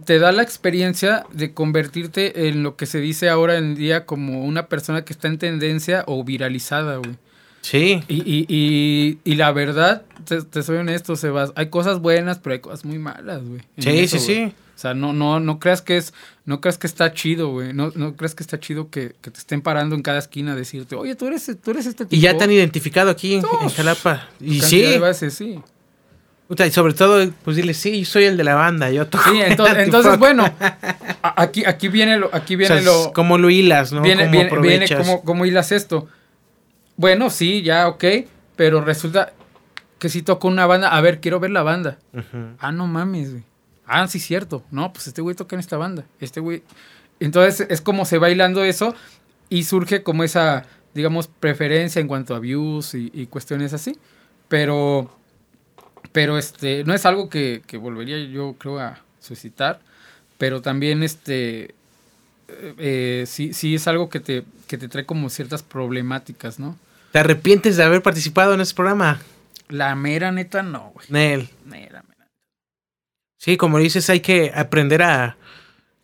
te da la experiencia de convertirte en lo que se dice ahora en día como una persona que está en tendencia o viralizada, güey. Sí. Y, y, y, y la verdad, te, te soy honesto, Sebas, hay cosas buenas, pero hay cosas muy malas, güey. Sí, eso, sí, sí. O sea, no, no, no creas que es, no creas que está chido, güey. No, no creas que está chido que, que te estén parando en cada esquina a decirte, oye, tú eres, tú eres este tipo. Y ya te han identificado aquí en, Jalapa. Y sí. de veces, sí. Puta, y sobre todo, pues dile, sí, yo soy el de la banda, yo toco. Sí, entonces, bueno, aquí, aquí viene lo, aquí O viene sea, lo, ¿Cómo lo hilas, no? viene, ¿Cómo viene, viene cómo, cómo hilas esto. Bueno, sí, ya, ok, pero resulta que si toco una banda, a ver, quiero ver la banda. Ah, no mames, güey. Ah, sí, cierto. No, pues este güey toca en esta banda. Este güey. Entonces es como se va hilando eso y surge como esa, digamos, preferencia en cuanto a views y, y cuestiones así. Pero, pero este, no es algo que, que volvería yo creo a suscitar. Pero también este, eh, eh, sí, sí es algo que te, que te trae como ciertas problemáticas, ¿no? ¿Te arrepientes de haber participado en ese programa? La mera neta no, güey. Nel. Mera, mera. Sí, como dices, hay que aprender a,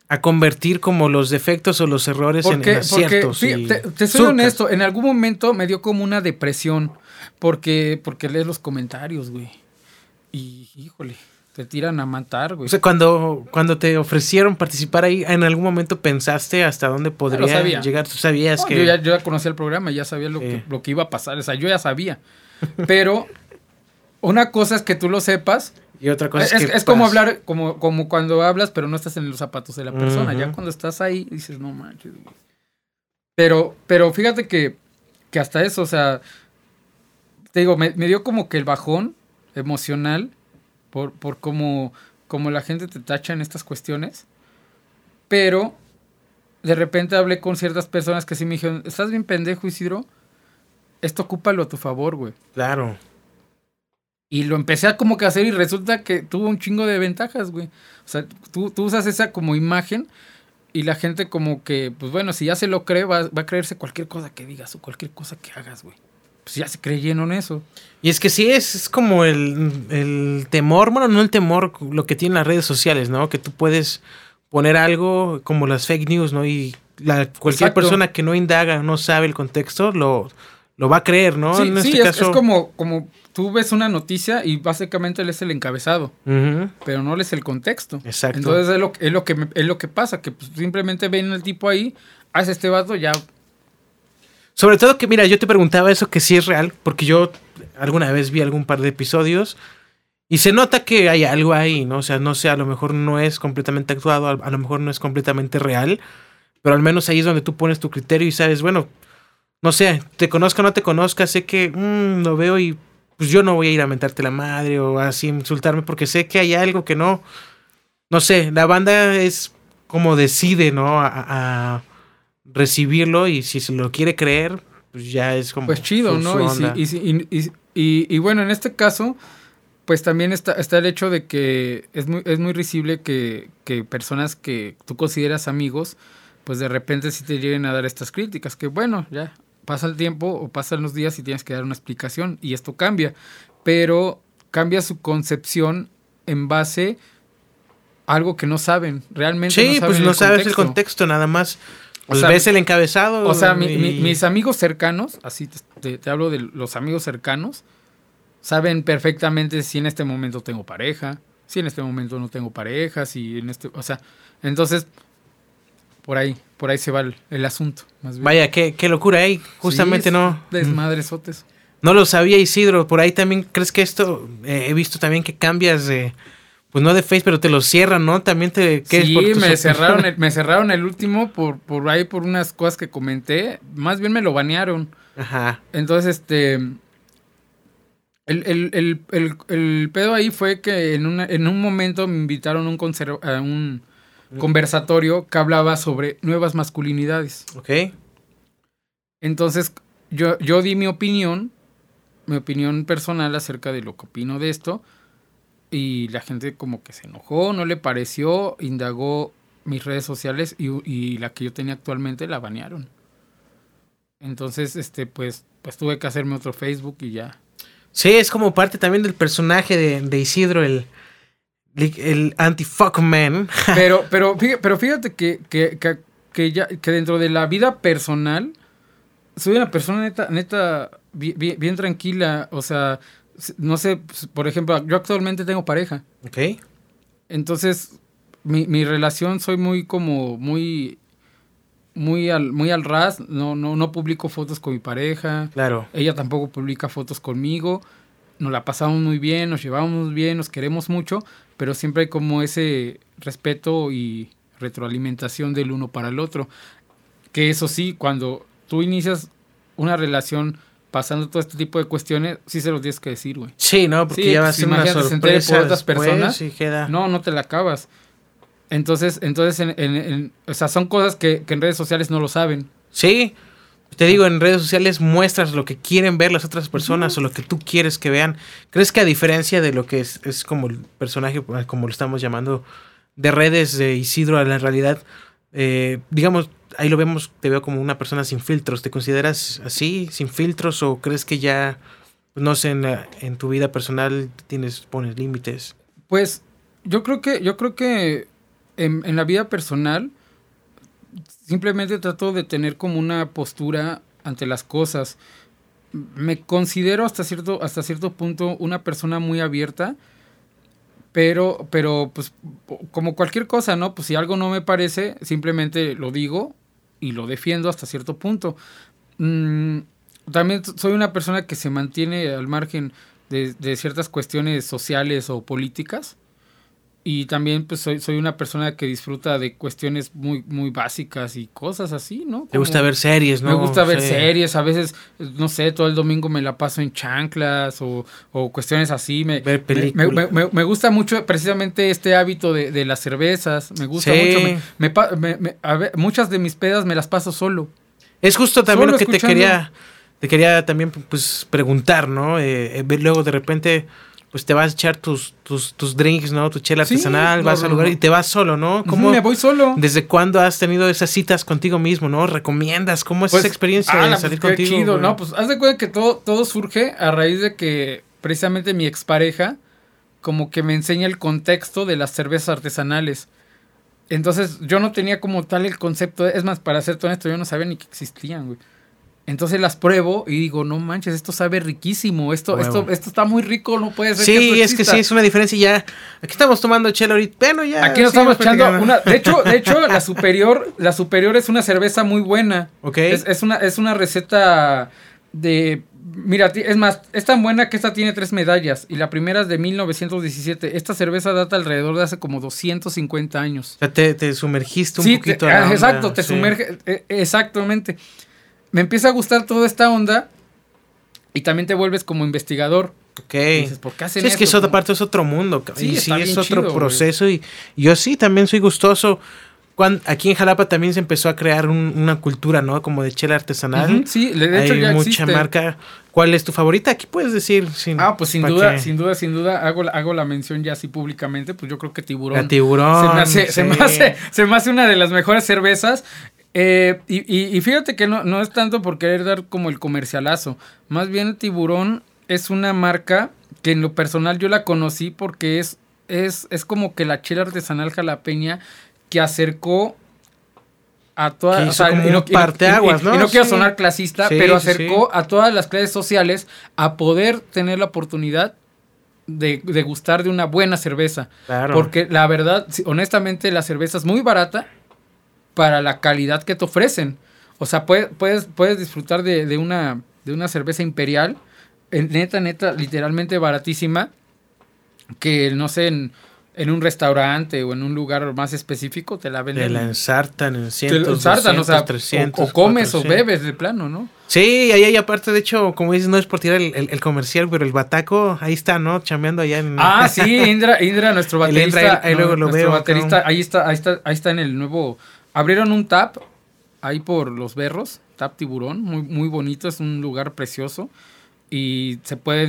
a convertir como los defectos o los errores en, Porque, en porque aciertos. y te, te soy surcas. honesto, en algún momento me dio como una depresión porque, porque lees los comentarios, güey. Y, híjole, te tiran a matar, güey. O sea, cuando, cuando te ofrecieron participar ahí, ¿en algún momento pensaste hasta dónde podría sabía. llegar? Tú sabías No, que... yo, ya, yo ya conocía el programa, ya sabía lo, Sí. que, lo que iba a pasar, o sea, yo ya sabía. Pero una cosa es que tú lo sepas, Y otra cosa es, es, que es como hablar, como, como cuando hablas, pero no estás en los zapatos de la persona. Ya cuando estás ahí, dices, no manches, güey. Pero, pero fíjate que, que hasta eso, o sea, te digo, me, me dio como que el bajón emocional por, por cómo, cómo la gente te tacha en estas cuestiones. Pero de repente hablé con ciertas personas que sí me dijeron, estás bien pendejo, Isidro. Esto ocúpalo a tu favor, güey. Claro. Y lo empecé a como que hacer y resulta que tuvo un chingo de ventajas, güey. O sea, tú, tú usas esa como imagen y la gente como que, pues bueno, si ya se lo cree, va, va a creerse cualquier cosa que digas o cualquier cosa que hagas, güey. Pues ya se creyeron eso. Y es que sí, es, es como el, el temor, bueno, no el temor, lo que tienen las redes sociales, ¿no? Que tú puedes poner algo como las fake news, ¿no? Y la, cualquier Exacto. persona que no indaga, no sabe el contexto, lo, lo va a creer, ¿no? Sí, en sí, este es, caso. es como, como tú ves una noticia y básicamente lees el encabezado, pero no lees el contexto. Exacto. Entonces es lo, es lo que me- es lo que pasa, que pues, simplemente ven al tipo ahí, hace este vato, ya Sobre todo que, mira, yo te preguntaba eso que sí es real, porque yo alguna vez vi algún par de episodios y se nota que hay algo ahí, ¿no? O sea, no sé, a lo mejor no es completamente actuado, a, lo mejor no es completamente real, pero al menos ahí es donde tú pones tu criterio y sabes, bueno, no sé, te conozca o no te conozca, sé que mm, lo veo y pues yo no voy a ir a mentarte la madre o así insultarme porque sé que hay algo que no, no sé, la banda es como decide, ¿no? A recibirlo y si se lo quiere creer, pues ya es como... Pues chido, su- ¿no? su Y, si- onda. y, si- y- y- y- y bueno, en este caso, pues también está, está el hecho de que es muy, es muy risible que, que personas que tú consideras amigos, pues de repente sí te lleguen a dar estas críticas, que bueno, ya pasa el tiempo o pasan los días y tienes que dar una explicación y esto cambia, pero cambia su concepción en base a algo que no saben, realmente Sí, no saben pues no sabes el contexto, nada más. O sea, ves el encabezado. O sea, mi- y- mi- mis amigos cercanos, así te, hablo de los amigos cercanos, saben perfectamente si en este momento tengo pareja, si en este momento no tengo pareja, si en este, o sea, entonces por ahí, por ahí se va el, el asunto. Más bien. Vaya, qué, qué locura, ¿eh? Justamente Sí, no. Desmadresotes. No lo sabía Isidro. Por ahí también, ¿crees que esto? eh, he visto también que cambias de. Pues no de Face, pero te lo cierran, ¿no? También te. ¿qué es Sí, por tus me cerraron, el, me cerraron el último por, por ahí por unas cosas que comenté. Más bien me lo banearon. Ajá. Entonces, este. El, el, el, el, pedo ahí fue que en, una- en un momento me invitaron a un, a un conversatorio que hablaba sobre nuevas masculinidades. Ok. Entonces, yo, yo di mi opinión, mi opinión personal acerca de lo que opino de esto. Y la gente como que se enojó, no le pareció, indagó mis redes sociales y, y la que yo tenía actualmente la banearon. Entonces, este, pues, pues tuve que hacerme otro Facebook y ya. Sí, es como parte también del personaje de, de Isidro, el. El anti-fuck man. Pero, pero, fíjate, pero fíjate que, que, que, que ya, que dentro de la vida personal, soy una persona neta, neta, bi- bi- bien, tranquila. O sea, no sé, pues, por ejemplo, yo actualmente tengo pareja. ok. Entonces, mi, mi relación soy muy como, muy, muy al, muy al ras. No, no, no publico fotos con mi pareja. Claro. Ella tampoco publica fotos conmigo. Nos la pasamos muy bien, nos llevamos bien, nos queremos mucho, pero siempre hay como ese respeto y retroalimentación del uno para el otro. Que eso sí, cuando tú inicias una relación pasando todo este tipo de cuestiones, sí se los tienes que decir, güey. Sí, ¿no? Porque Sí, ya va a pues, ser una entere por sorpresa otras personas. queda... No, no te la acabas. Entonces, entonces en, en- en- o sea, son cosas que, que en redes sociales no lo saben. Sí, te digo, en redes sociales muestras lo que quieren ver las otras personas o lo que tú quieres que vean. ¿Crees que a diferencia de lo que es, es como el personaje, como lo estamos llamando, de redes de Isidro a la realidad, eh, digamos, ahí lo vemos, te veo como una persona sin filtros. ¿Te consideras así, sin filtros o crees que ya, no sé, en, la- en tu vida personal tienes, pones límites? Pues yo creo que, yo creo que en, en la vida personal simplemente trato de tener como una postura ante las cosas. Me considero hasta cierto, hasta cierto punto una persona muy abierta, pero, pero pues como cualquier cosa, ¿no? Pues si algo no me parece, simplemente lo digo y lo defiendo hasta cierto punto. Mm, también soy una persona que se mantiene al margen de, de ciertas cuestiones sociales o políticas. Y también pues soy, soy una persona que disfruta de cuestiones muy, muy básicas y cosas así, ¿no? Te gusta ver series, ¿no? Me gusta ver Sí. series, a veces, no sé, todo el domingo me la paso en chanclas o, o cuestiones así. Me, Ver me- me, películas. me- me gusta mucho precisamente este hábito de, de las cervezas, me gusta Sí. mucho. Me, me me- me- a ver, muchas de mis pedas me las paso solo. Es justo también Solo lo que te quería, te quería también pues preguntar, ¿no? Eh, eh, luego de repente pues te vas a echar tus, tus, tus drinks, ¿no? Tu chela artesanal, vas no, al lugar no. y te vas solo, ¿no? ¿Cómo, Me voy solo. ¿Desde cuándo has tenido esas citas contigo mismo, no? ¿Recomiendas? ¿Cómo es Pues, esa experiencia de pues, salir qué contigo? chido? ¿no? Pues haz de cuenta que todo, todo surge a raíz de que precisamente mi expareja como que me enseña el contexto de las cervezas artesanales. Entonces yo no tenía como tal el concepto, es más, para ser honesto, yo no sabía ni que existían, güey. Entonces las pruebo y digo, no manches, esto sabe riquísimo, esto, esto, esto está muy rico, no puede ser Sí, esto es que exista". sí, es una diferencia y ya. Aquí estamos tomando chela ahorita. Bueno, ya. Aquí nos estamos echando una. De hecho, de hecho, la superior, la superior es una cerveza muy buena. Ok. Es, es una, es una receta de. Mira, es más, es tan buena que esta tiene tres medallas. Y la primera es de 1917. Esta cerveza data alrededor de hace como 250 años. O sea, te, te sumergiste un Sí, poquito. te- a la ah, onda, exacto, te sí. sumerge. eh, Exactamente. Me empieza a gustar toda esta onda. Y también te vuelves como investigador. Ok. Dices, ¿por qué hacen Sí, es que es otra parte, es otro mundo. Sí, y sí, es otro chido, proceso. Y y yo sí, también soy gustoso. Cuan- aquí en Jalapa también se empezó a crear un- una cultura, ¿no? Como de chela artesanal. Ujú, sí, de hecho Hay ya mucha existe. marca. ¿Cuál es tu favorita? Aquí puedes decir. Sin, Ah, pues sin duda, que- sin duda, sin duda, hago la, hago la mención ya así públicamente, pues yo creo que tiburón. La tiburón. se, me hace, se, me hace, se me hace una de las mejores cervezas. Eh, y, y- y fíjate que no, no es tanto por querer dar como el comercialazo. Más bien el tiburón es una marca que en lo personal yo la conocí porque es, es, es como que la chela artesanal jalapeña que acercó a todas como un y parteaguas, y- ¿no? y no quiero sonar clasista, Sí, pero sí. acercó a todas las clases sociales a poder tener la oportunidad de, de gustar de una buena cerveza. Claro. Porque la verdad, honestamente, la cerveza es muy barata para la calidad que te ofrecen. O sea, puedes, puedes, puedes disfrutar de, de una, de una cerveza imperial, en- neta, neta, literalmente baratísima, que no sé, en, en un restaurante o en un lugar más específico te la venden. Te la ensartan en te cientos, la ensartan, 200, o sea, o- 300, o, comes o 400. bebes de plano, ¿no? Sí, ahí hay aparte, de hecho, como dices, no es por tirar el, el- el comercial, pero el bataco, ahí está, ¿no? Chameando allá en... Ah, sí, Indra, Indra nuestro El baterista. Indra, ahí- ahí luego lo nuestro veo, baterista, ahí está, ahí está, ahí está en el nuevo. Abrieron un tap ahí por los berros, tap tiburón, muy, muy bonito, es un lugar precioso. Y se puede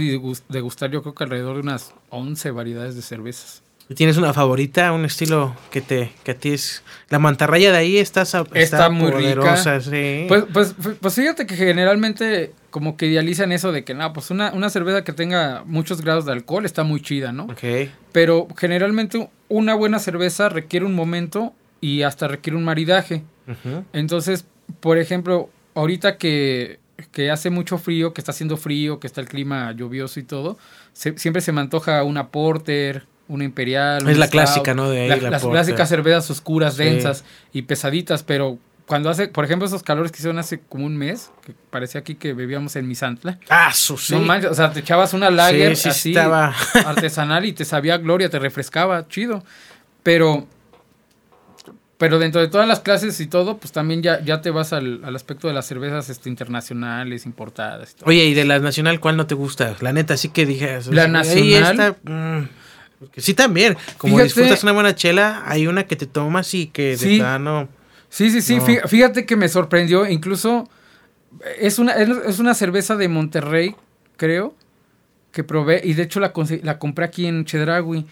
degustar, yo creo que alrededor de unas 11 variedades de cervezas. ¿Y ¿Tienes una favorita, un estilo que te que a ti es... La mantarraya de ahí está, sa- Está muy poderosa, rica. sí. Pues, pues, pues fíjate que generalmente como que idealizan eso de que, no, pues una, una cerveza que tenga muchos grados de alcohol está muy chida, ¿no? ok. Pero generalmente una buena cerveza requiere un momento y hasta requiere un maridaje. Entonces, por ejemplo, ahorita que, que hace mucho frío, que está haciendo frío, que está el clima lluvioso y todo, se- siempre se me antoja una porter, una imperial. Es un la stout, clásica, ¿no? De ahí, la- la las porter. clásicas cervezas oscuras, Sí. densas y pesaditas, pero cuando hace, por ejemplo, esos calores que hicieron hace como un mes, que parecía aquí que bebíamos en Misantla. Ah, su sí. No manches, o sea, te echabas una lager Sí, sí, así estaba- artesanal y te sabía gloria, te refrescaba, chido. Pero pero dentro de todas las clases y todo, pues también ya, ya te vas al, al aspecto de las cervezas este, internacionales, importadas. y todo. Oye, ¿y de la nacional cuál no te gusta? La neta, sí que dije... La nacional. está, mm, sí también, como Fíjate- disfrutas una buena chela, hay una que te tomas y que de Sí. plano... Sí, sí, sí. No. fí- Fíjate que me sorprendió. Incluso es una, es una cerveza de Monterrey, creo, que probé. Y de hecho la, la compré aquí en Chedragui.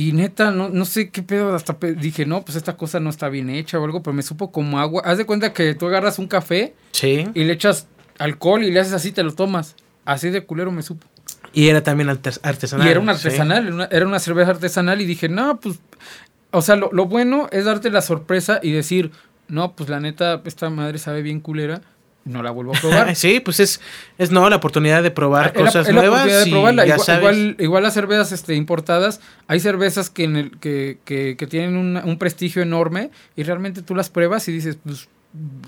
Y neta, no, no sé qué pedo. Hasta dije, no, pues esta cosa no está bien hecha o algo. Pero me supo como agua. Haz de cuenta que tú agarras un café Sí. y le echas alcohol y le haces así, te lo tomas. Así de culero me supo. Y era también artes- artesanal. Y era una sí. artesanal, una, era una cerveza artesanal y dije, no, pues, o sea, lo, lo bueno es darte la sorpresa y decir, no, pues la neta, esta madre sabe bien culera, no la vuelvo a probar. sí, pues es, es no la oportunidad de probar la- cosas la nuevas. oportunidad de y probarla. ya Igual, sabes. igual, igual las cervezas este, importadas, hay cervezas que, en el, que, que, que tienen una- un prestigio enorme y realmente tú las pruebas y dices, pues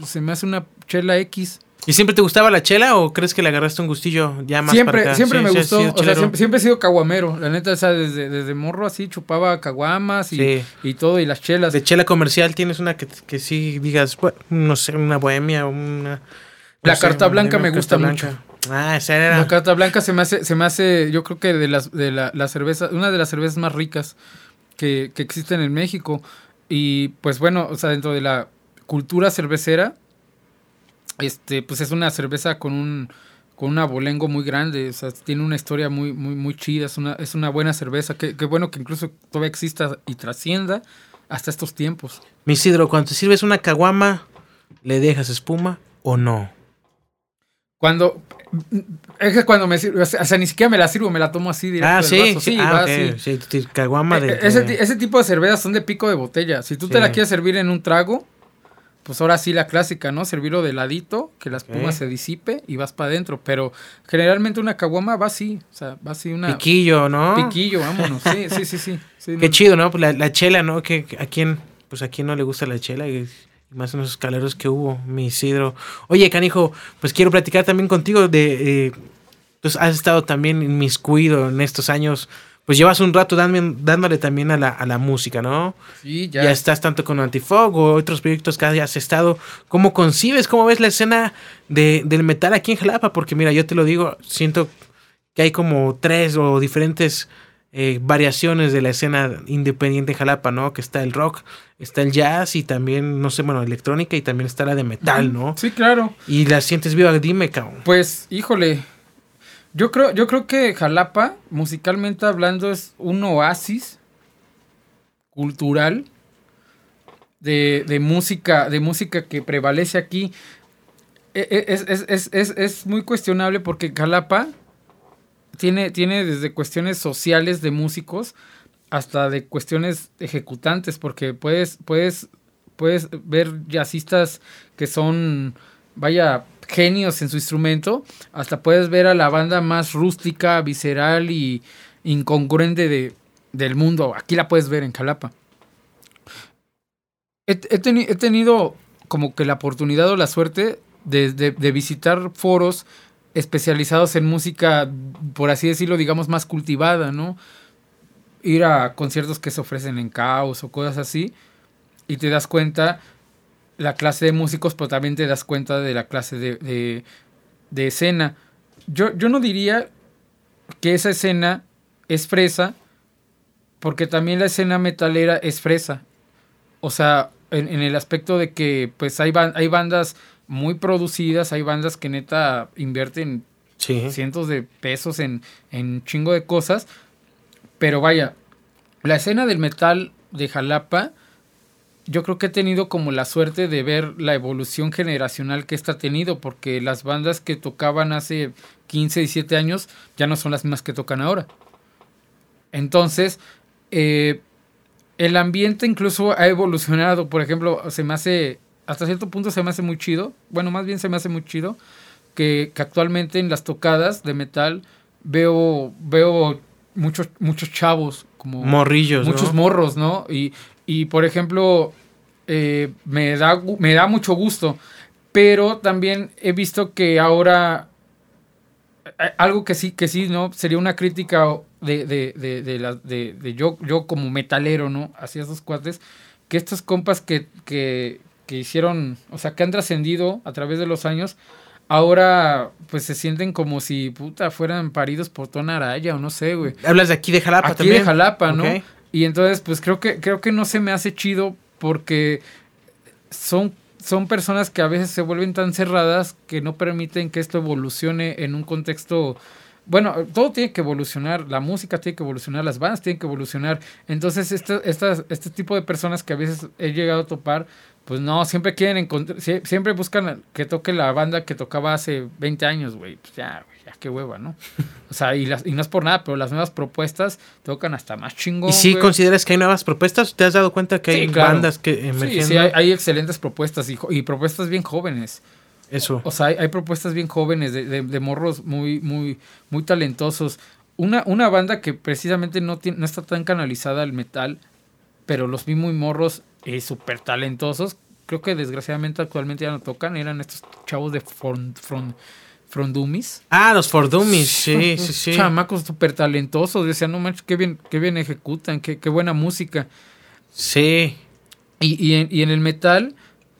se me hace una chela X. ¿Y siempre te gustaba la chela o crees que le agarraste un gustillo ya más siempre, para acá? Siempre Sí, me sí, gustó. sí, o sea, siempre, siempre he sido caguamero. La neta, o sea, desde, desde morro así chupaba caguamas y, y todo, y las chelas. De chela comercial tienes una que, que sí digas, bueno, no sé, una bohemia o una... La no sé, carta blanca me gusta mucho. Ah, esa era... La carta blanca se me hace, se me hace, yo creo que de las, de la, la cerveza, una de las cervezas más ricas que, que existen en México. Y pues bueno, o sea, dentro de la cultura cervecera, este, pues es una cerveza con un, con un abolengo muy grande. O sea, tiene una historia muy, muy, muy chida. Es una, es una buena cerveza. Qué qué bueno que incluso todavía exista y trascienda hasta estos tiempos. Mi Isidro, cuando te sirves una caguama, ¿le dejas espuma o no? Cuando, es que cuando me sirvo, o sea, ni siquiera me la sirvo, me la tomo así directo Ah, sí, vaso. sí, va ah, así. sí, sí, caguama de... Ese, de- ti- ese tipo de cervezas son de pico de botella. Si tú te la quieres servir en un trago, pues ahora sí la clásica, ¿no? Servirlo de ladito, que la espuma se disipe y vas para adentro. Pero generalmente una caguama va así, o sea, va así una... Piquillo, ¿no? Piquillo, vámonos. Sí, sí, sí, sí. sí, Qué no. chido, ¿no? Pues la, la chela, ¿no? Que a quién, pues a quién no le gusta la chela más en esos caleros que hubo, mi Isidro. Oye, canijo, pues quiero platicar también contigo de, eh, pues has estado también inmiscuido en estos años, pues llevas un rato dándole también a la, a la música, ¿no? Sí, Ya. ya. estás tanto con Antifog o otros proyectos que hayas estado. ¿Cómo concibes, cómo ves la escena de, del metal aquí en Jalapa? Porque mira, yo te lo digo, siento que hay como tres o diferentes eh, variaciones de la escena independiente en Jalapa, ¿no? Que está el rock, está el jazz y también, no sé, bueno, electrónica y también está la de metal, ¿no? Sí, claro. Y la sientes viva, dime, cabrón. Pues, híjole. Yo creo, yo creo que Jalapa, musicalmente hablando, es un oasis cultural de, de música, de música que prevalece aquí. E- e- Es, es- es- es- es muy cuestionable porque Jalapa tiene, tiene desde cuestiones sociales de músicos hasta de cuestiones ejecutantes, porque puedes, puedes, puedes ver jazzistas que son, vaya, genios en su instrumento, hasta puedes ver a la banda más rústica, visceral y incongruente de, del mundo. Aquí la puedes ver en Jalapa. He, he teni- he tenido como que la oportunidad o la suerte de- de visitar foros especializados en música, por así decirlo, digamos, más cultivada, ¿no? Ir a conciertos que se ofrecen en caos o cosas así, y te das cuenta la clase de músicos, pero también te das cuenta de la clase de, de- escena. Yo, yo no diría que esa escena es fresa, porque también la escena metalera es fresa. O sea, en, el aspecto de que pues hay, hay bandas muy producidas, hay bandas que neta invierten Sí. cientos de pesos en, en chingo de cosas. Pero vaya, la escena del metal de Jalapa, yo creo que he tenido como la suerte de ver la evolución generacional que esta ha tenido, porque las bandas que tocaban hace 15, 17 años ya no son las mismas que tocan ahora. Entonces, eh, el ambiente incluso ha evolucionado. Por ejemplo, se me hace, hasta cierto punto se me hace muy chido. Bueno, más bien se me hace muy chido que, que actualmente en las tocadas de metal veo, veo muchos, muchos chavos como Morrillos, muchos ¿no? morros, ¿no? Y, y por ejemplo, eh, me, da, me da mucho gusto, pero también he visto que ahora eh, algo que sí, que sí, ¿no? Sería una crítica de, de, de, de, la- de- de yo, yo como metalero, ¿no? Hacia esos cuates, que estos compas que, que, que hicieron, o sea, que han trascendido a través de los años, ahora pues se sienten como si, puta, fueran paridos por Tona Araya o no sé, güey. Hablas de aquí de Jalapa Aquí también. de Jalapa, ¿no? Y entonces, pues creo que, creo que no se me hace chido porque son, son personas que a veces se vuelven tan cerradas que no permiten que esto evolucione en un contexto. Bueno, todo tiene que evolucionar, la música tiene que evolucionar, las bandas tienen que evolucionar. Entonces, este, estas, este tipo de personas que a veces he llegado a topar, pues no, siempre quieren encontrar, sie- siempre buscan que toque la banda que tocaba hace 20 años, güey. Pues ya, güey, ya qué hueva, ¿no? O sea, y, las, y no es por nada, pero las nuevas propuestas tocan hasta más chingón. ¿Y si consideras que hay nuevas propuestas? ¿Te has dado cuenta que Sí, hay claro. bandas que Sí, emergen? sí, hay, hay excelentes propuestas y, propuestas bien jóvenes. Eso. O sea, hay, hay propuestas bien jóvenes de, de- de morros muy, muy, muy talentosos. Una, una banda que precisamente no, tiene, no está tan canalizada al metal, pero los vi muy morros y súper talentosos, creo que desgraciadamente actualmente ya no tocan, eran estos chavos de Front, Front, Frondumis. Ah, los Fordumis, sí, sí, sí. Chamacos súper talentosos, decían, no manches, qué bien, qué bien ejecutan, qué, qué buena música. Sí. Y, y, en, y en el metal,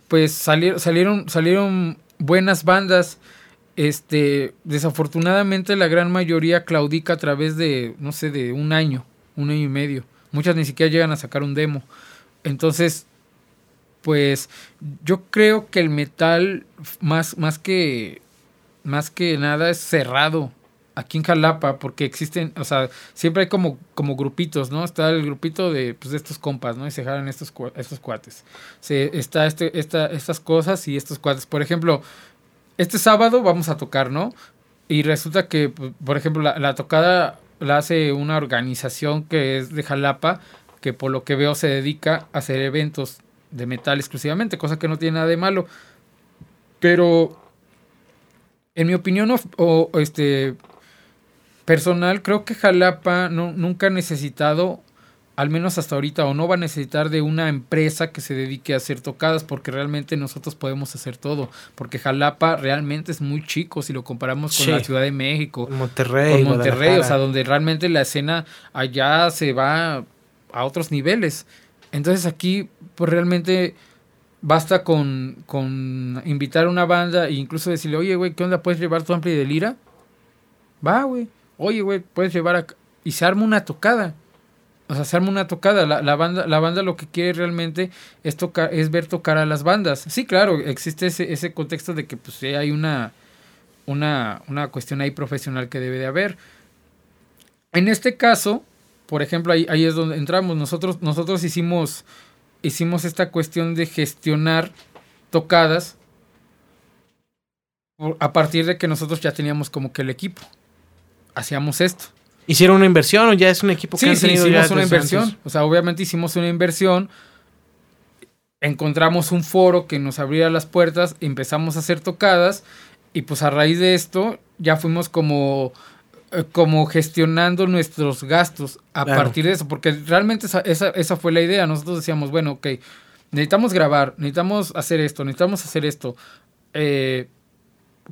pues salieron, salieron, salieron buenas bandas. Este, desafortunadamente la gran mayoría claudica a través de, no sé, de un año, un año y medio. Muchas ni siquiera llegan a sacar un demo. Entonces, pues yo creo que el metal más, más que más que nada es cerrado aquí en Jalapa porque existen, o sea, siempre hay como, como grupitos, ¿no? Está el grupito de, pues, de estos compas, ¿no? Y se jalan estos, estos cuates. Se, está este, esta, estas cosas y estos cuates. Por ejemplo, este sábado vamos a tocar, ¿no? Y resulta que, por ejemplo, la, la tocada la hace una organización que es de Jalapa, que por lo que veo se dedica a hacer eventos de metal exclusivamente, cosa que no tiene nada de malo. Pero, en mi opinión, o, o este personal, creo que Jalapa no, nunca ha necesitado, al menos hasta ahorita, o no va a necesitar de una empresa que se dedique a hacer tocadas, porque realmente nosotros podemos hacer todo. Porque Jalapa realmente es muy chico si lo comparamos con Sí. la Ciudad de México, Monterrey. con Monterrey, o sea, donde realmente la escena allá se va a otros niveles. Entonces aquí, pues realmente basta con, con invitar a una banda e incluso decirle, oye, güey, ¿qué onda? ¿Puedes llevar tu ampli de lira? Va, güey. Oye, güey, puedes llevar a... Y se arma una tocada. O sea, se arma una tocada. La, la banda, la banda lo que quiere realmente es tocar, es ver tocar a las bandas. Sí, claro, existe ese, ese contexto de que pues hay una, una, una cuestión ahí profesional que debe de haber. En este caso, por ejemplo, ahí, ahí es donde entramos. Nosotros, nosotros hicimos, hicimos esta cuestión de gestionar tocadas a partir de que nosotros ya teníamos como que el equipo. Hacíamos esto. ¿Hicieron una inversión o ya es un equipo que Sí, han sí, tenido hicimos ya una inversión. antes? O sea, obviamente hicimos una inversión. Encontramos un foro que nos abría las puertas, empezamos a hacer tocadas y pues a raíz de esto ya fuimos como, como gestionando nuestros gastos a Claro. partir de eso, porque realmente esa, esa, esa fue la idea. Nosotros decíamos, bueno, ok, necesitamos grabar, necesitamos hacer esto, necesitamos hacer esto. Eh,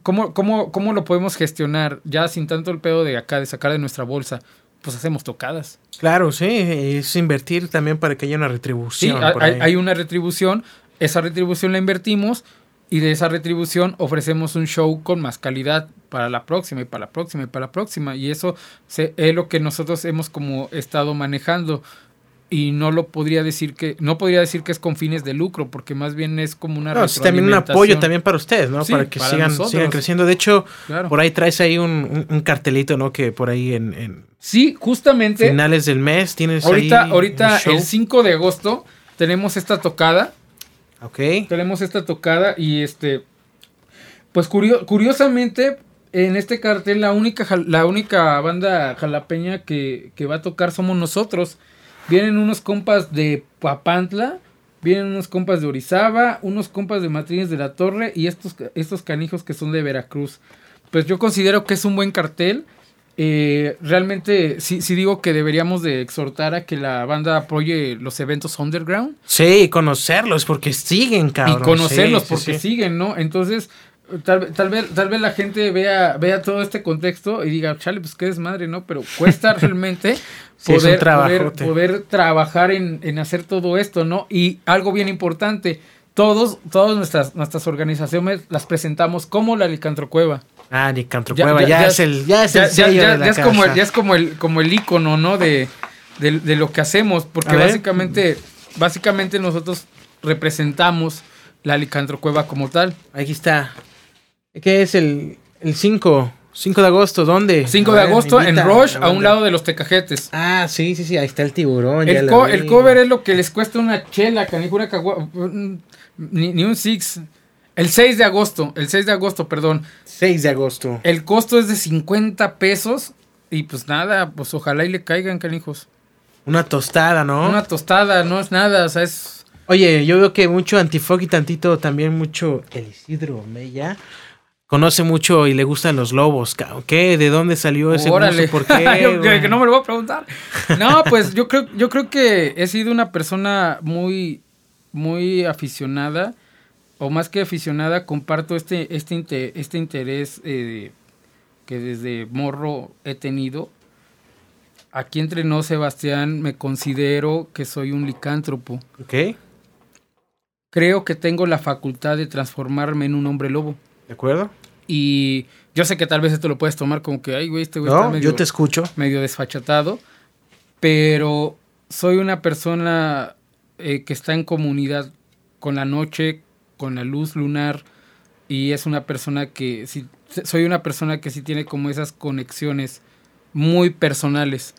¿cómo, cómo, ¿Cómo lo podemos gestionar ya sin tanto el pedo de acá, de sacar de nuestra bolsa? Pues hacemos tocadas. Claro, sí, es invertir también para que haya una Sí, retribución. hay, ahí. hay una retribución, esa retribución la invertimos y de esa retribución ofrecemos un show con más calidad para la próxima y para la próxima y para la próxima. Y eso se- es lo que nosotros hemos como estado manejando. Y no lo podría decir que, no podría decir que es con fines de lucro, porque más bien es como una No, es también un apoyo también para ustedes, ¿no? Sí, para que para sigan, sigan creciendo. De hecho, Claro. por ahí traes ahí un, un- un cartelito, ¿no? Que por ahí en, en Sí, justamente. finales del mes tienes Ahorita, ahí ahorita el 5 de agosto tenemos esta tocada. Ok. tenemos esta tocada y este pues curio- curiosamente en este cartel la única la única banda jalapeña que, que va a tocar somos nosotros vienen unos compas de Papantla vienen unos compas de Orizaba unos compas de Matrines de la Torre y estos estos canijos que son de Veracruz pues yo considero que es un buen cartel eh, realmente sí, sí digo que deberíamos de exhortar a que la banda apoye los eventos underground Sí, conocerlos porque siguen, cabrón. y conocerlos Sí, porque sí. siguen, ¿no? Entonces, tal, tal, vez, tal vez la gente vea, vea todo este contexto y diga, chale, pues qué desmadre, ¿no? Pero cuesta realmente poder, poder, trabajar en, en hacer todo esto, ¿no? Y algo bien importante, todos, todas nuestras, nuestras organizaciones las presentamos como la Licantrocueva. Ah, ni Cantrocueva, ya, Ya- ya- es el, ya es Ya, el ya- sello ya- de la ya es como el, ya es como el, como el icono, ¿no? De, de, de lo que hacemos. Porque básicamente, básicamente nosotros representamos la licantrocueva como tal. Aquí está. ¿Qué es el, el 5? 5 de agosto, ¿dónde? 5 A de agosto en la a un lado de los tecajetes. Ah, sí, sí, sí, ahí está el tiburón. El, co- cover es lo que les cuesta una chela, canijo, una cagua- Ni, ni un six. El 6 de agosto, el 6 de agosto, perdón. 6 de agosto. El costo es de 50 pesos. Y pues nada, pues ojalá y le caigan, canijos. Una tostada, ¿no? Una tostada, no es nada, o sea, es... Oye, yo veo que mucho Antifog y tantito también mucho el Isidro Mella. Conoce mucho y le gustan los lobos. ¿Qué? ¿De dónde salió ese Órale. gusto? ¿Por qué? Yo que no me lo voy a preguntar. No, pues yo creo, yo creo que he sido una persona muy, muy aficionada o más que aficionada, comparto este, este, este interés eh, que desde morro he tenido. Aquí entre no, Sebastián, me considero que soy un licántropo. Ok. Creo que tengo la facultad de transformarme en un hombre lobo. ¿De acuerdo? Y yo sé que tal vez esto lo puedes tomar como que, ay, güey, este güey no, está medio, yo te escucho. medio desfachatado. Pero soy una persona eh, que está en comunidad con la noche, con la luz lunar. Y es una persona que, sí, soy una persona que sí tiene como esas conexiones muy personales.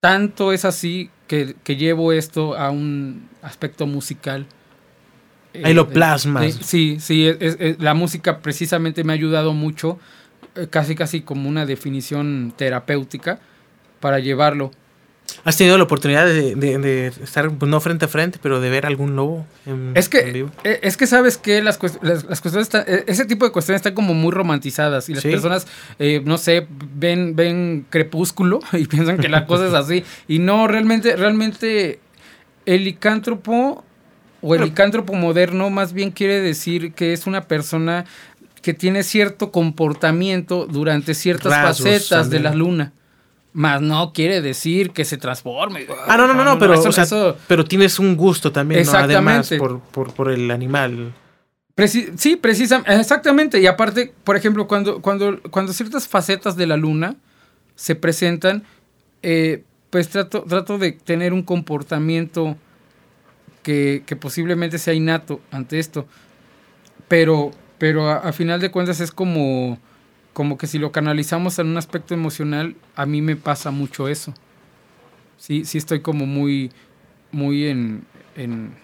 Tanto es así que, que llevo esto a un aspecto musical. Ahí lo Eh, plasmas. eh, sí, sí, es- la música precisamente me ha ayudado mucho, eh, casi casi como una definición terapéutica para llevarlo. ¿Has tenido la oportunidad de, de- de estar, pues, no frente a frente, pero de ver algún lobo en, Es en que, vivo? eh, es que sabes que las, las, las cuestiones, están- eh, ese tipo de cuestiones están como muy romantizadas y las Sí. personas, eh, no sé, ven, ven crepúsculo y piensan que la cosa es así. Y no, realmente, realmente el licántropo o el Pero- licántropo moderno más bien quiere decir que es una persona que tiene cierto comportamiento durante ciertas facetas de la luna. Más no quiere decir que se transforme. Ah, no, no, no, no, pero, eso- o sea, eso- pero tienes un gusto también, ¿no? Además, por, por, por el animal. Preci- sí, precisamente, exactamente. Y aparte, por ejemplo, cuando, cuando, cuando ciertas facetas de la luna se presentan, eh, pues trato, trato de tener un comportamiento que, que posiblemente sea innato ante esto. Pero, pero a, a final de cuentas es como, como que si lo canalizamos en un aspecto emocional, a mí me pasa mucho eso. Sí, sí estoy como muy, muy en, en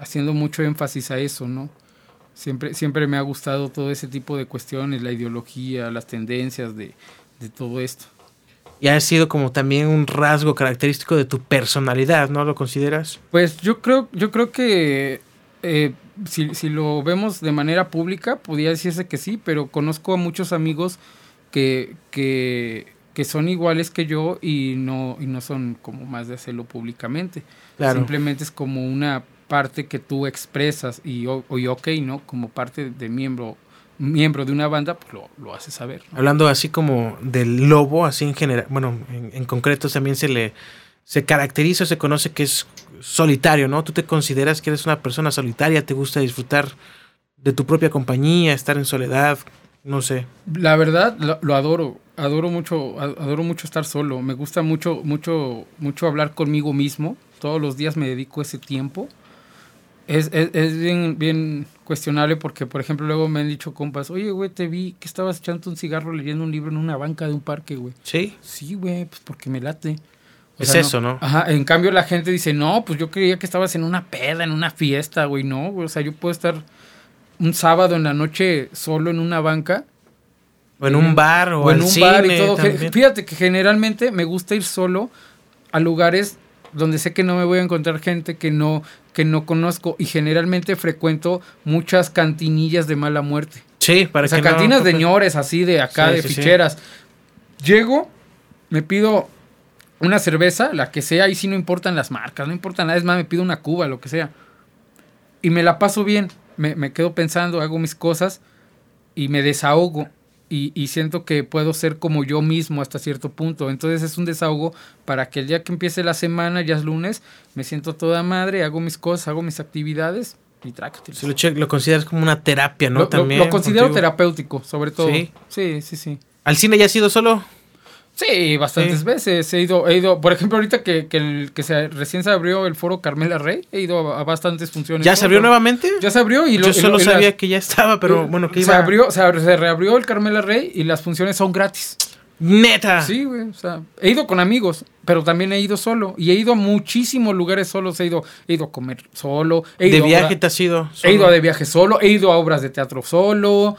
haciendo mucho énfasis a eso, ¿no? Siempre, siempre me ha gustado todo ese tipo de cuestiones, la ideología, las tendencias de, de todo esto. Y ha sido como también un rasgo característico de tu personalidad, ¿no? ¿Lo consideras? Pues yo creo, yo creo que eh, si, si lo vemos de manera pública, podría decirse que sí, pero conozco a muchos amigos que, que, que son iguales que yo y no, y no son como más de hacerlo públicamente. Claro. Simplemente es como una parte que tú expresas y, o- y ok, ¿no? Como parte de miembro, miembro de una banda, pues lo, lo haces saber. ¿no? Hablando así como del lobo, así en general, bueno, en, en concreto también se le se caracteriza o se conoce que es solitario, ¿no? Tú te consideras que eres una persona solitaria, te gusta disfrutar de tu propia compañía, estar en soledad, no sé. La verdad, lo, lo adoro. Adoro mucho, adoro mucho estar solo. Me gusta mucho, mucho, mucho hablar conmigo mismo. Todos los días me dedico ese tiempo. Es, es, es bien, bien cuestionable porque, por ejemplo, luego me han dicho compas, oye, güey, te vi que estabas echando un cigarro leyendo un libro en una banca de un parque, güey. Sí, Sí, güey, pues porque me late. O Es sea, eso, ¿no? Ajá, en cambio la gente dice, no, pues yo creía que estabas en una peda, en una fiesta, güey, no, güey, o sea, yo puedo estar un sábado en la noche solo en una banca o en un bar o, o en al un bar y todo. También. Fíjate que generalmente me gusta ir solo a lugares donde sé que no me voy a encontrar gente que no, que no conozco y generalmente frecuento muchas cantinillas de mala muerte. Sí, para O sea, que no- cantinas de ñores así de acá, Sí, de sí, sí. ficheras. Llego, me pido una cerveza, la que sea, y sí no importan las marcas, no importa nada, es más, me pido una cuba, lo que sea. Y me la paso bien, me, me quedo pensando, hago mis cosas y me desahogo. Y, y siento que puedo ser como yo mismo hasta cierto punto. Entonces es un desahogo para que el día que empiece la semana, ya es lunes, me siento toda madre, hago mis cosas, hago mis actividades y trácate. Si lo, lo consideras como una terapia, ¿no? Lo- lo, también. lo considero contigo. terapéutico, sobre todo. ¿Sí? Sí, sí, sí. ¿Al cine ya has ido solo? Sí, bastantes Sí. veces. He ido, he ido, por ejemplo, ahorita que, que, el, que se, recién se abrió el foro Carmela Rey, he ido a, a bastantes funciones. ¿Ya se abrió Solo. nuevamente? Ya se abrió y lo, Yo y lo- solo y las- sabía que ya estaba, pero bueno, que se iba... abrió, se, ab- se reabrió el Carmela Rey y las funciones son gratis. ¡Neta! Sí, güey. O sea, he ido con amigos, pero también he ido solo. Y he ido a muchísimos lugares solos. He ido, he ido a comer solo. He ¿De ido a viaje obra- te has ido? He ido solo? de viaje solo, he ido a obras de teatro solo.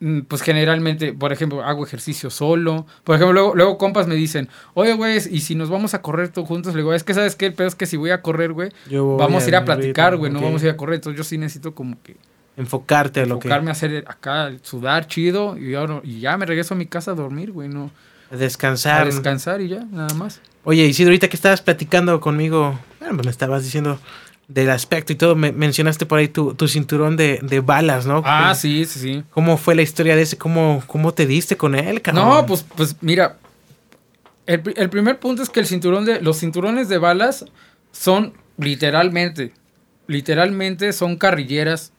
Mm, Pues generalmente, por ejemplo, hago ejercicio solo. Por ejemplo, luego, luego compas me dicen, oye, güey, y si nos vamos a correr todos juntos, le digo, es que sabes qué, el pedo es que si voy a correr, güey, vamos a ir a platicar, güey, no vamos a ir a correr. Entonces yo sí necesito como que Enfocarte a lo que... enfocarme a hacer acá, sudar chido, y, ahora- y ya me regreso a mi casa a dormir, güey, no. a A Descansar. descansar y ya, nada más. Oye, Isidro, ahorita que estabas platicando conmigo, bueno, me estabas diciendo del aspecto y todo, me, mencionaste por ahí tu, tu cinturón de, de, balas, ¿no? Ah, sí, sí, sí. ¿Cómo fue la historia de ese? ¿Cómo, cómo te diste con él, cabrón? No, pues, pues mira, el, el, primer punto es que el cinturón de, los cinturones de balas son literalmente, literalmente son carrilleras.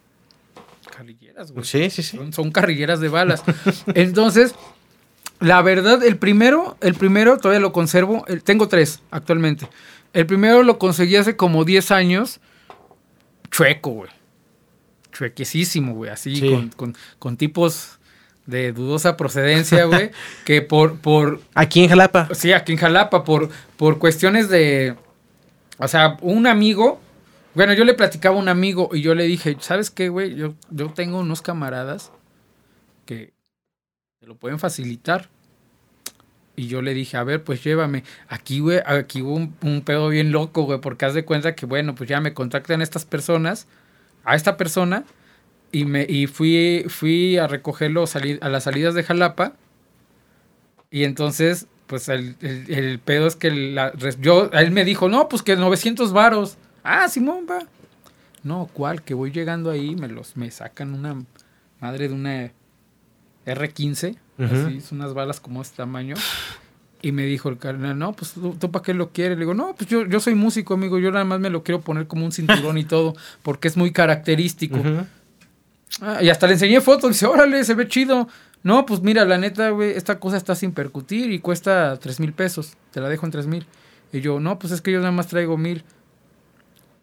Carrilleras, güey. Sí, sí, sí. Son, son carrilleras de balas. Entonces, la verdad, el primero, el primero todavía lo conservo. tengo tres actualmente. El primero lo conseguí hace como 10 años. Chueco, güey. Chuequecísimo, güey. Así, con, tipos de dudosa procedencia, güey. que por, por. Aquí en Jalapa. Sí, aquí en Jalapa. Por, por cuestiones de. O sea, un amigo. Bueno, yo le platicaba a un amigo y yo le dije, ¿sabes qué, güey? Yo, yo tengo unos camaradas que te lo pueden facilitar. Y yo le dije, a ver, pues llévame. Aquí, güey, aquí hubo un, pedo bien loco, güey, porque haz de cuenta que, bueno, pues ya me contactan estas personas, a esta persona, y, me, y fui, fui a recogerlo a las salidas de Jalapa. Y entonces, pues el, el, pedo es que la, yo, él me dijo, no, pues que 900 varos. Ah, Simón, va. No, ¿cuál? Que voy llegando ahí, me los, me sacan una madre de una R15 así, es unas balas como este tamaño. Y me dijo el carnal, no, pues tú, para qué lo quieres. Le digo, no, pues yo, yo soy músico, amigo, yo nada más me lo quiero poner como un cinturón y todo, porque es muy característico. Ah, y hasta le enseñé fotos, dice, órale, se ve chido. No, pues mira, la neta, güey, esta cosa está sin percutir y cuesta tres mil pesos. Te la dejo en tres mil. Y yo, no, pues es que yo nada más traigo mil.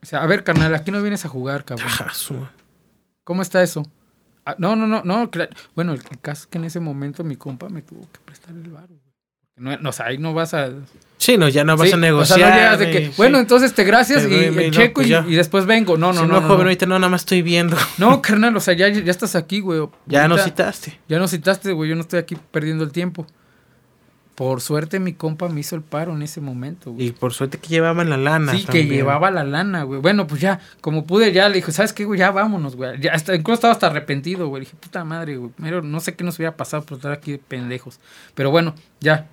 O sea, a ver, carnal, aquí no vienes a jugar, cabrón. ¿Cómo está eso? Ah, no, no, no, no. Bueno, el, caso es que en ese momento mi compa me tuvo que prestar el bar, No, no, o sea, ahí no vas a. Sí, no, ya no vas a negociar. de que, bueno, entonces te gracias y el checo pues y, después vengo. No, no, no. No, joven, ahorita no, nada más estoy viendo. No, carnal, o sea, ya, ya estás aquí, güey. Ya no citaste. Ya no citaste, güey. Yo no estoy aquí perdiendo el tiempo. Por suerte mi compa me hizo el paro en ese momento, güey. Y por suerte que llevaba la lana. Sí, que llevaba la lana, güey. Bueno, pues ya, como pude, ya le dije, ¿sabes qué, güey? Ya vámonos, güey. Ya hasta, incluso estaba hasta arrepentido, güey. dije, puta madre, güey. Pero no sé qué nos hubiera pasado por estar aquí de pendejos. Pero bueno, ya,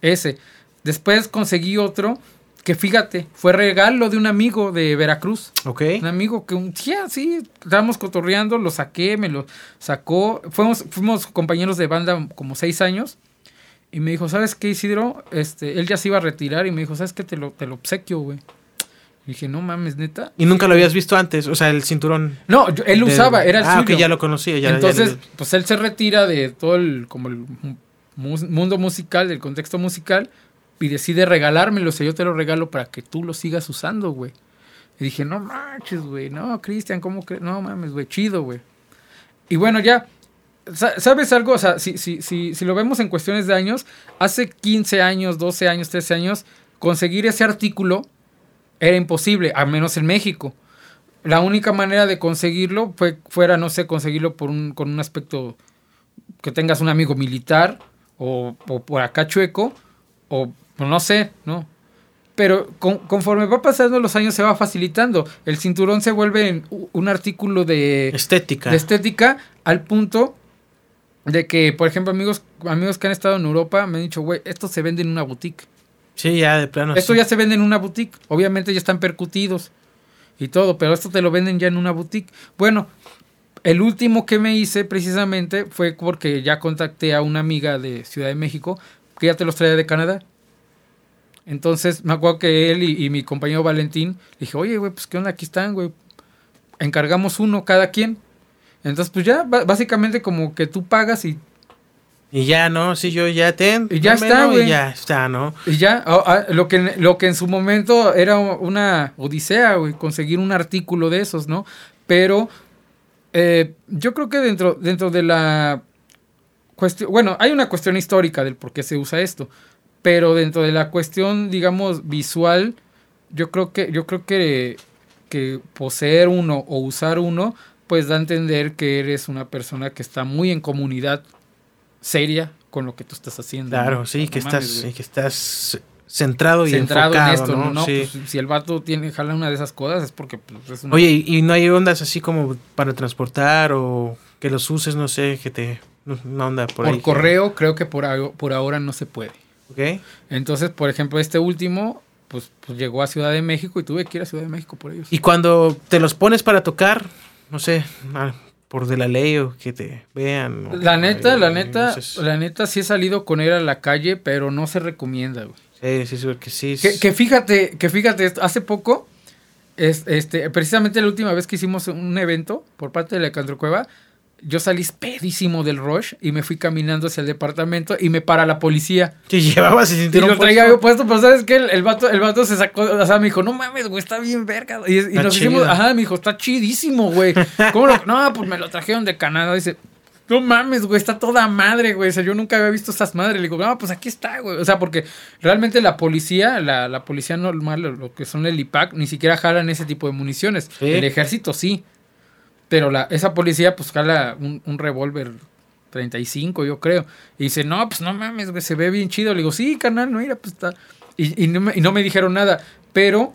ese. Después conseguí otro que fíjate, fue regalo de un amigo de Veracruz. Ok. Un amigo que un día, sí, estábamos cotorreando, lo saqué, me lo sacó. Fuimos, fuimos compañeros de banda como seis años. Y me dijo, ¿sabes qué, Isidro? Este, él ya se iba a retirar y me dijo, ¿sabes qué? Te lo, te lo obsequio, güey. Y dije, no mames, neta. ¿Y nunca lo habías visto antes? O sea, el cinturón. No, él lo usaba, era el ah, que ya lo conocía. Ya, Entonces, pues él se retira de todo el, como el mundo musical, del contexto musical, y decide regalármelo. O sea, yo te lo regalo para que tú lo sigas usando, güey. Y dije, no manches, güey. No, Cristian, ¿cómo crees? No mames, güey, chido, güey. Y bueno, ya ¿Sabes algo? O sea, si, si, si, si lo vemos en cuestiones de años, hace 15 años, 12 años, 13 años, conseguir ese artículo era imposible, al menos en México. La única manera de conseguirlo fue, fuera, no sé, conseguirlo por un, con un aspecto que tengas un amigo militar o, por acá chueco o no sé, ¿no? Pero conforme va pasando los años se va facilitando. El cinturón se vuelve un artículo de estética. De estética al punto de que, por ejemplo, amigos, amigos que han estado en Europa me han dicho, güey, esto se vende en una boutique. Sí, ya de plano. Esto ya se vende en una boutique. Obviamente ya están percutidos y todo, pero esto te lo venden ya en una boutique. Bueno, el último que me hice precisamente fue porque ya contacté a una amiga de Ciudad de México que ya te los traía de Canadá. Entonces me acuerdo que él y, y mi compañero Valentín dije, oye, güey, pues qué onda, aquí están, güey. Encargamos uno cada quien. Entonces, pues ya, básicamente como que tú pagas y... Y ya, ¿no? Si yo ya te... Y ya está, güey. Y ya está, ¿no? Y ya, lo, que, lo que en su momento era una odisea, güey, conseguir un artículo de esos, ¿no? Pero eh, yo creo que dentro, dentro de la cuestión... Bueno, hay una cuestión histórica del por qué se usa esto, pero dentro de la cuestión, digamos, visual, yo creo que, yo creo que, que poseer uno o usar uno pues da a entender que eres una persona que está muy en comunidad seria con lo que tú estás haciendo. Claro, sí, que estás, que estás centrado y centrado en esto, ¿no? Pues, si el vato tiene, jala una de esas cosas es porque pues, es una... Oye, ¿y no hay ondas así como para transportar o que los uses, no sé, que te... Una onda por, por correo creo que por, por ahora no se puede. Ok. Entonces, por ejemplo, este último pues, pues llegó a Ciudad de México y tuve que ir a Ciudad de México por ellos. Y cuando te los pones para tocar, no sé, ah, por de la ley o que te vean. o- La neta, la neta, la neta sí he salido con él a la calle, pero no se recomienda, güey. Sí, sí, porque sí. es- Que, que fíjate, que fíjate, hace poco, es, este, precisamente la última vez que hicimos un evento por parte de la Cueva, yo salí pedísimo del rush y me fui caminando hacia el departamento y me para la policía. que llevabas y Y lo traía yo puesto, pero ¿sabes qué? El, el vato, el vato se sacó, o sea, me dijo, no mames, güey, está bien verga. Y, nos hicimos, ajá, me dijo, está chidísimo, güey. ¿Cómo lo- No, pues me lo trajeron de Canadá. Dice, no mames, güey, está toda madre, güey. O sea, yo nunca había visto estas madres. Le digo, no, pues aquí está, güey. O sea, porque realmente la policía, la, la policía normal, lo, lo que son el IPAC, ni siquiera jalan ese tipo de municiones. Sí. El ejército sí. Pero la, esa policía, pues jala un, un revólver 35, yo creo. Y dice, no, pues no mames, güey, se ve bien chido. Le digo, sí, carnal, no, mira, pues está. Y, y no, me, y no me dijeron nada. Pero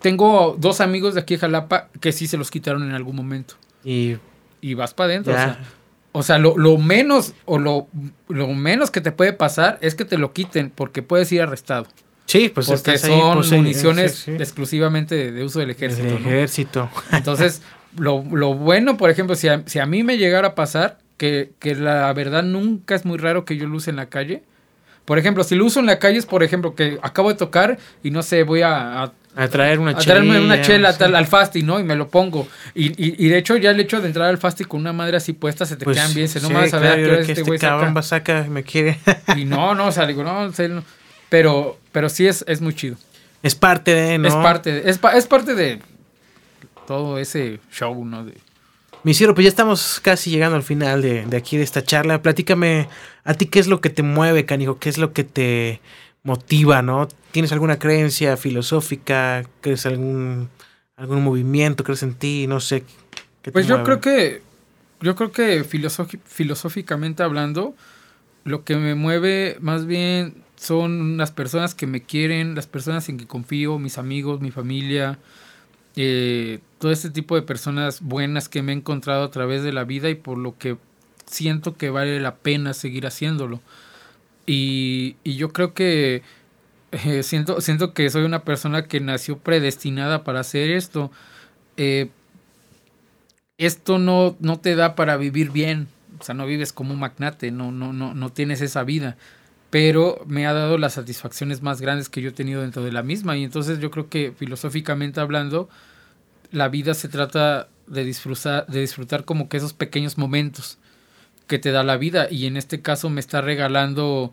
tengo dos amigos de aquí de Jalapa que sí se los quitaron en algún momento. Y Y vas para adentro. O sea, o sea, lo, lo menos o lo, lo menos que te puede pasar es que te lo quiten porque puedes ir arrestado. Sí, pues porque ahí, son pues, sí, municiones sí, sí. exclusivamente de, de uso del ejército. Del ¿no? ejército. Entonces, lo, lo bueno, por ejemplo, si a, si a mí me llegara a pasar, que, que la verdad nunca es muy raro que yo lo use en la calle. Por ejemplo, si lo uso en la calle es, por ejemplo, que acabo de tocar y no sé, voy a, a, A traer una a traerme una chela sí. tal, al fasti, ¿no? Y me lo pongo. Y, y, y de hecho, ya el hecho de entrar al fasti con una madre así puesta se te Pues, quedan bien. Se no sí, me vas a ver a claro, este este cabrón va saca, me quiere. Y no, no, o sea, digo, no, no. Pero, pero sí es, es muy chido. es parte de, ¿no? Es parte, de- es, es parte de todo ese show, ¿no? De, Mi Ciro, pues ya estamos casi llegando al final de, de aquí de esta charla. Platícame a ti qué es lo que te mueve, canijo, qué es lo que te motiva, ¿no? ¿Tienes alguna creencia filosófica? ¿Crees algún algún movimiento? ¿Crees en ti? No sé. ¿qué Pues yo mueve? creo que, yo creo que filosóficamente hablando, lo que me mueve más bien son las personas que me quieren, las personas en que confío, mis amigos, mi familia, eh, todo este tipo de personas buenas que me he encontrado a través de la vida y por lo que siento que vale la pena seguir haciéndolo. Y, y yo creo que eh, siento, siento que soy una persona que nació predestinada para hacer esto. Eh, esto no, no te da para vivir bien. O sea, no vives como un magnate, no, no, no, no tienes esa vida. Pero me ha dado las satisfacciones más grandes que yo he tenido dentro de la misma. Y entonces yo creo que filosóficamente hablando, la vida se trata de disfrutar, de disfrutar como que esos pequeños momentos que te da la vida. Y en este caso me está regalando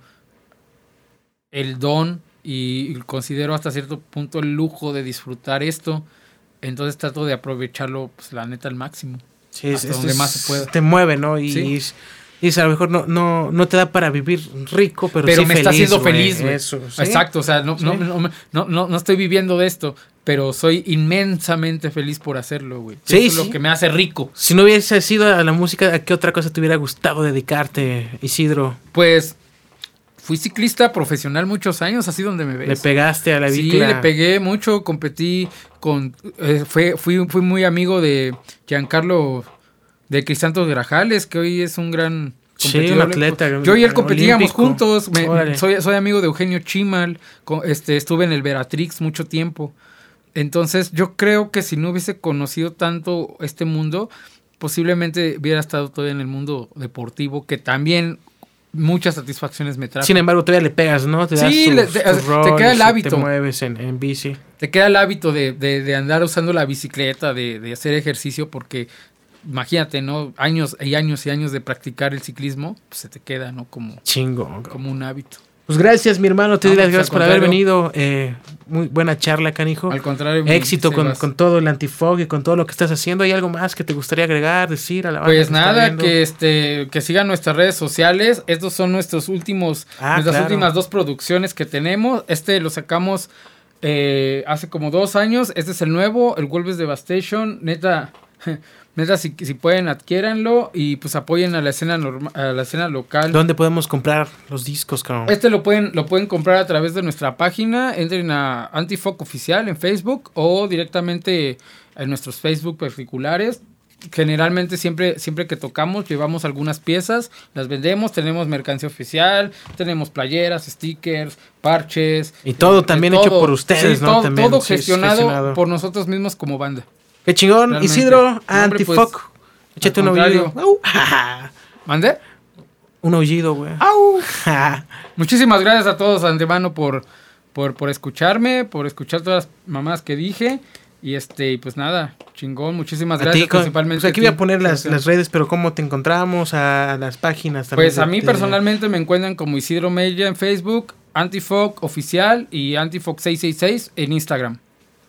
el don y considero hasta cierto punto el lujo de disfrutar esto. Entonces trato de aprovecharlo, pues la neta, al máximo. Sí, hasta es- donde más se pueda. Te mueve, ¿no? Y, Sí. Es, a lo mejor no, no, no te da para vivir rico, pero, Pero sí me está feliz, haciendo güey. feliz, güey. Eso, sí. Exacto, o sea, no, no, Sí. no, no, no, no estoy viviendo de esto, pero soy inmensamente feliz por hacerlo, güey. Sí, Eso es sí. lo que me hace rico. Si no hubiese sido a la música, ¿a qué otra cosa te hubiera gustado dedicarte, Isidro? Pues fui ciclista profesional muchos años, así donde me ves. Le pegaste a la Sí, bicla. le pegué mucho, competí con... eh, fue, fui, fui muy amigo de Giancarlo de Crisantos Grajales, que hoy es un gran... Sí, un atleta Yo y él competíamos olímpico. juntos. me- soy, soy amigo de Eugenio Chimal. este, estuve en el Veratrix mucho tiempo. Entonces, yo creo que si no hubiese conocido tanto este mundo, posiblemente hubiera estado todavía en el mundo deportivo, que también muchas satisfacciones me trajo. Sin embargo, todavía le pegas, ¿no? Te das Sí, tus- le- te- tus te queda el Te hábito. mueves en, en bici. te queda el hábito de, de- de andar usando la bicicleta, de, de hacer ejercicio, porque imagínate, ¿no? Años y años y años de practicar el ciclismo, pues se te queda, ¿no? Como, Chingo. como un hábito. Pues gracias, mi hermano. Te No, doy las pues, gracias por haber venido. Eh, muy buena charla, canijo. Al contrario. Éxito con, con todo el antifog y con todo lo que estás haciendo. ¿Hay algo más que te gustaría agregar, decir a la banda Pues que nada, que este, que sigan nuestras redes sociales. Estos son nuestros últimos, Ah, nuestras claro. últimas dos producciones que tenemos. Este lo sacamos eh, hace como dos años. Este es el nuevo, el Wolves Devastation. Neta, neta, si, si pueden adquiéranlo y pues apoyen a la escena norma- a la escena local. ¿Dónde podemos comprar los discos, cabrón? Este lo pueden, lo pueden comprar a través de nuestra página. Entren a Antifoc Oficial en Facebook o directamente en nuestros Facebook particulares. generalmente siempre, siempre que tocamos llevamos algunas piezas, las vendemos, tenemos mercancía oficial, tenemos playeras, stickers, parches. Y todo eh, también todo. hecho por ustedes, Sí, ¿no? Todo, También, todo sí, gestionado, gestionado. por nosotros mismos como banda. Qué chingón. Realmente. Isidro, No, hombre, antifoc. Échate un aullido. ¿Mande? un aullido, güey. Muchísimas gracias a todos antemano por, por, por escucharme, por escuchar todas las mamás que dije. Y este, pues nada, chingón, muchísimas A gracias ti, principalmente. pues aquí voy a poner las, las redes, pero ¿cómo te encontramos? A las páginas también. Pues a mí de- personalmente me encuentran como Isidro Mella en Facebook, Antifoc oficial y Antifoc 666 en Instagram.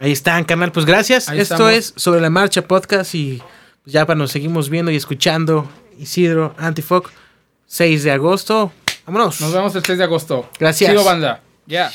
Ahí están, canal. Pues gracias. Ahí Esto estamos. es Sobre la Marcha Podcast y pues, ya para nos seguimos viendo y escuchando. Isidro, Antifoc, 6 de agosto. Vámonos. Nos vemos el 6 de agosto. Gracias. Chido banda. Ya.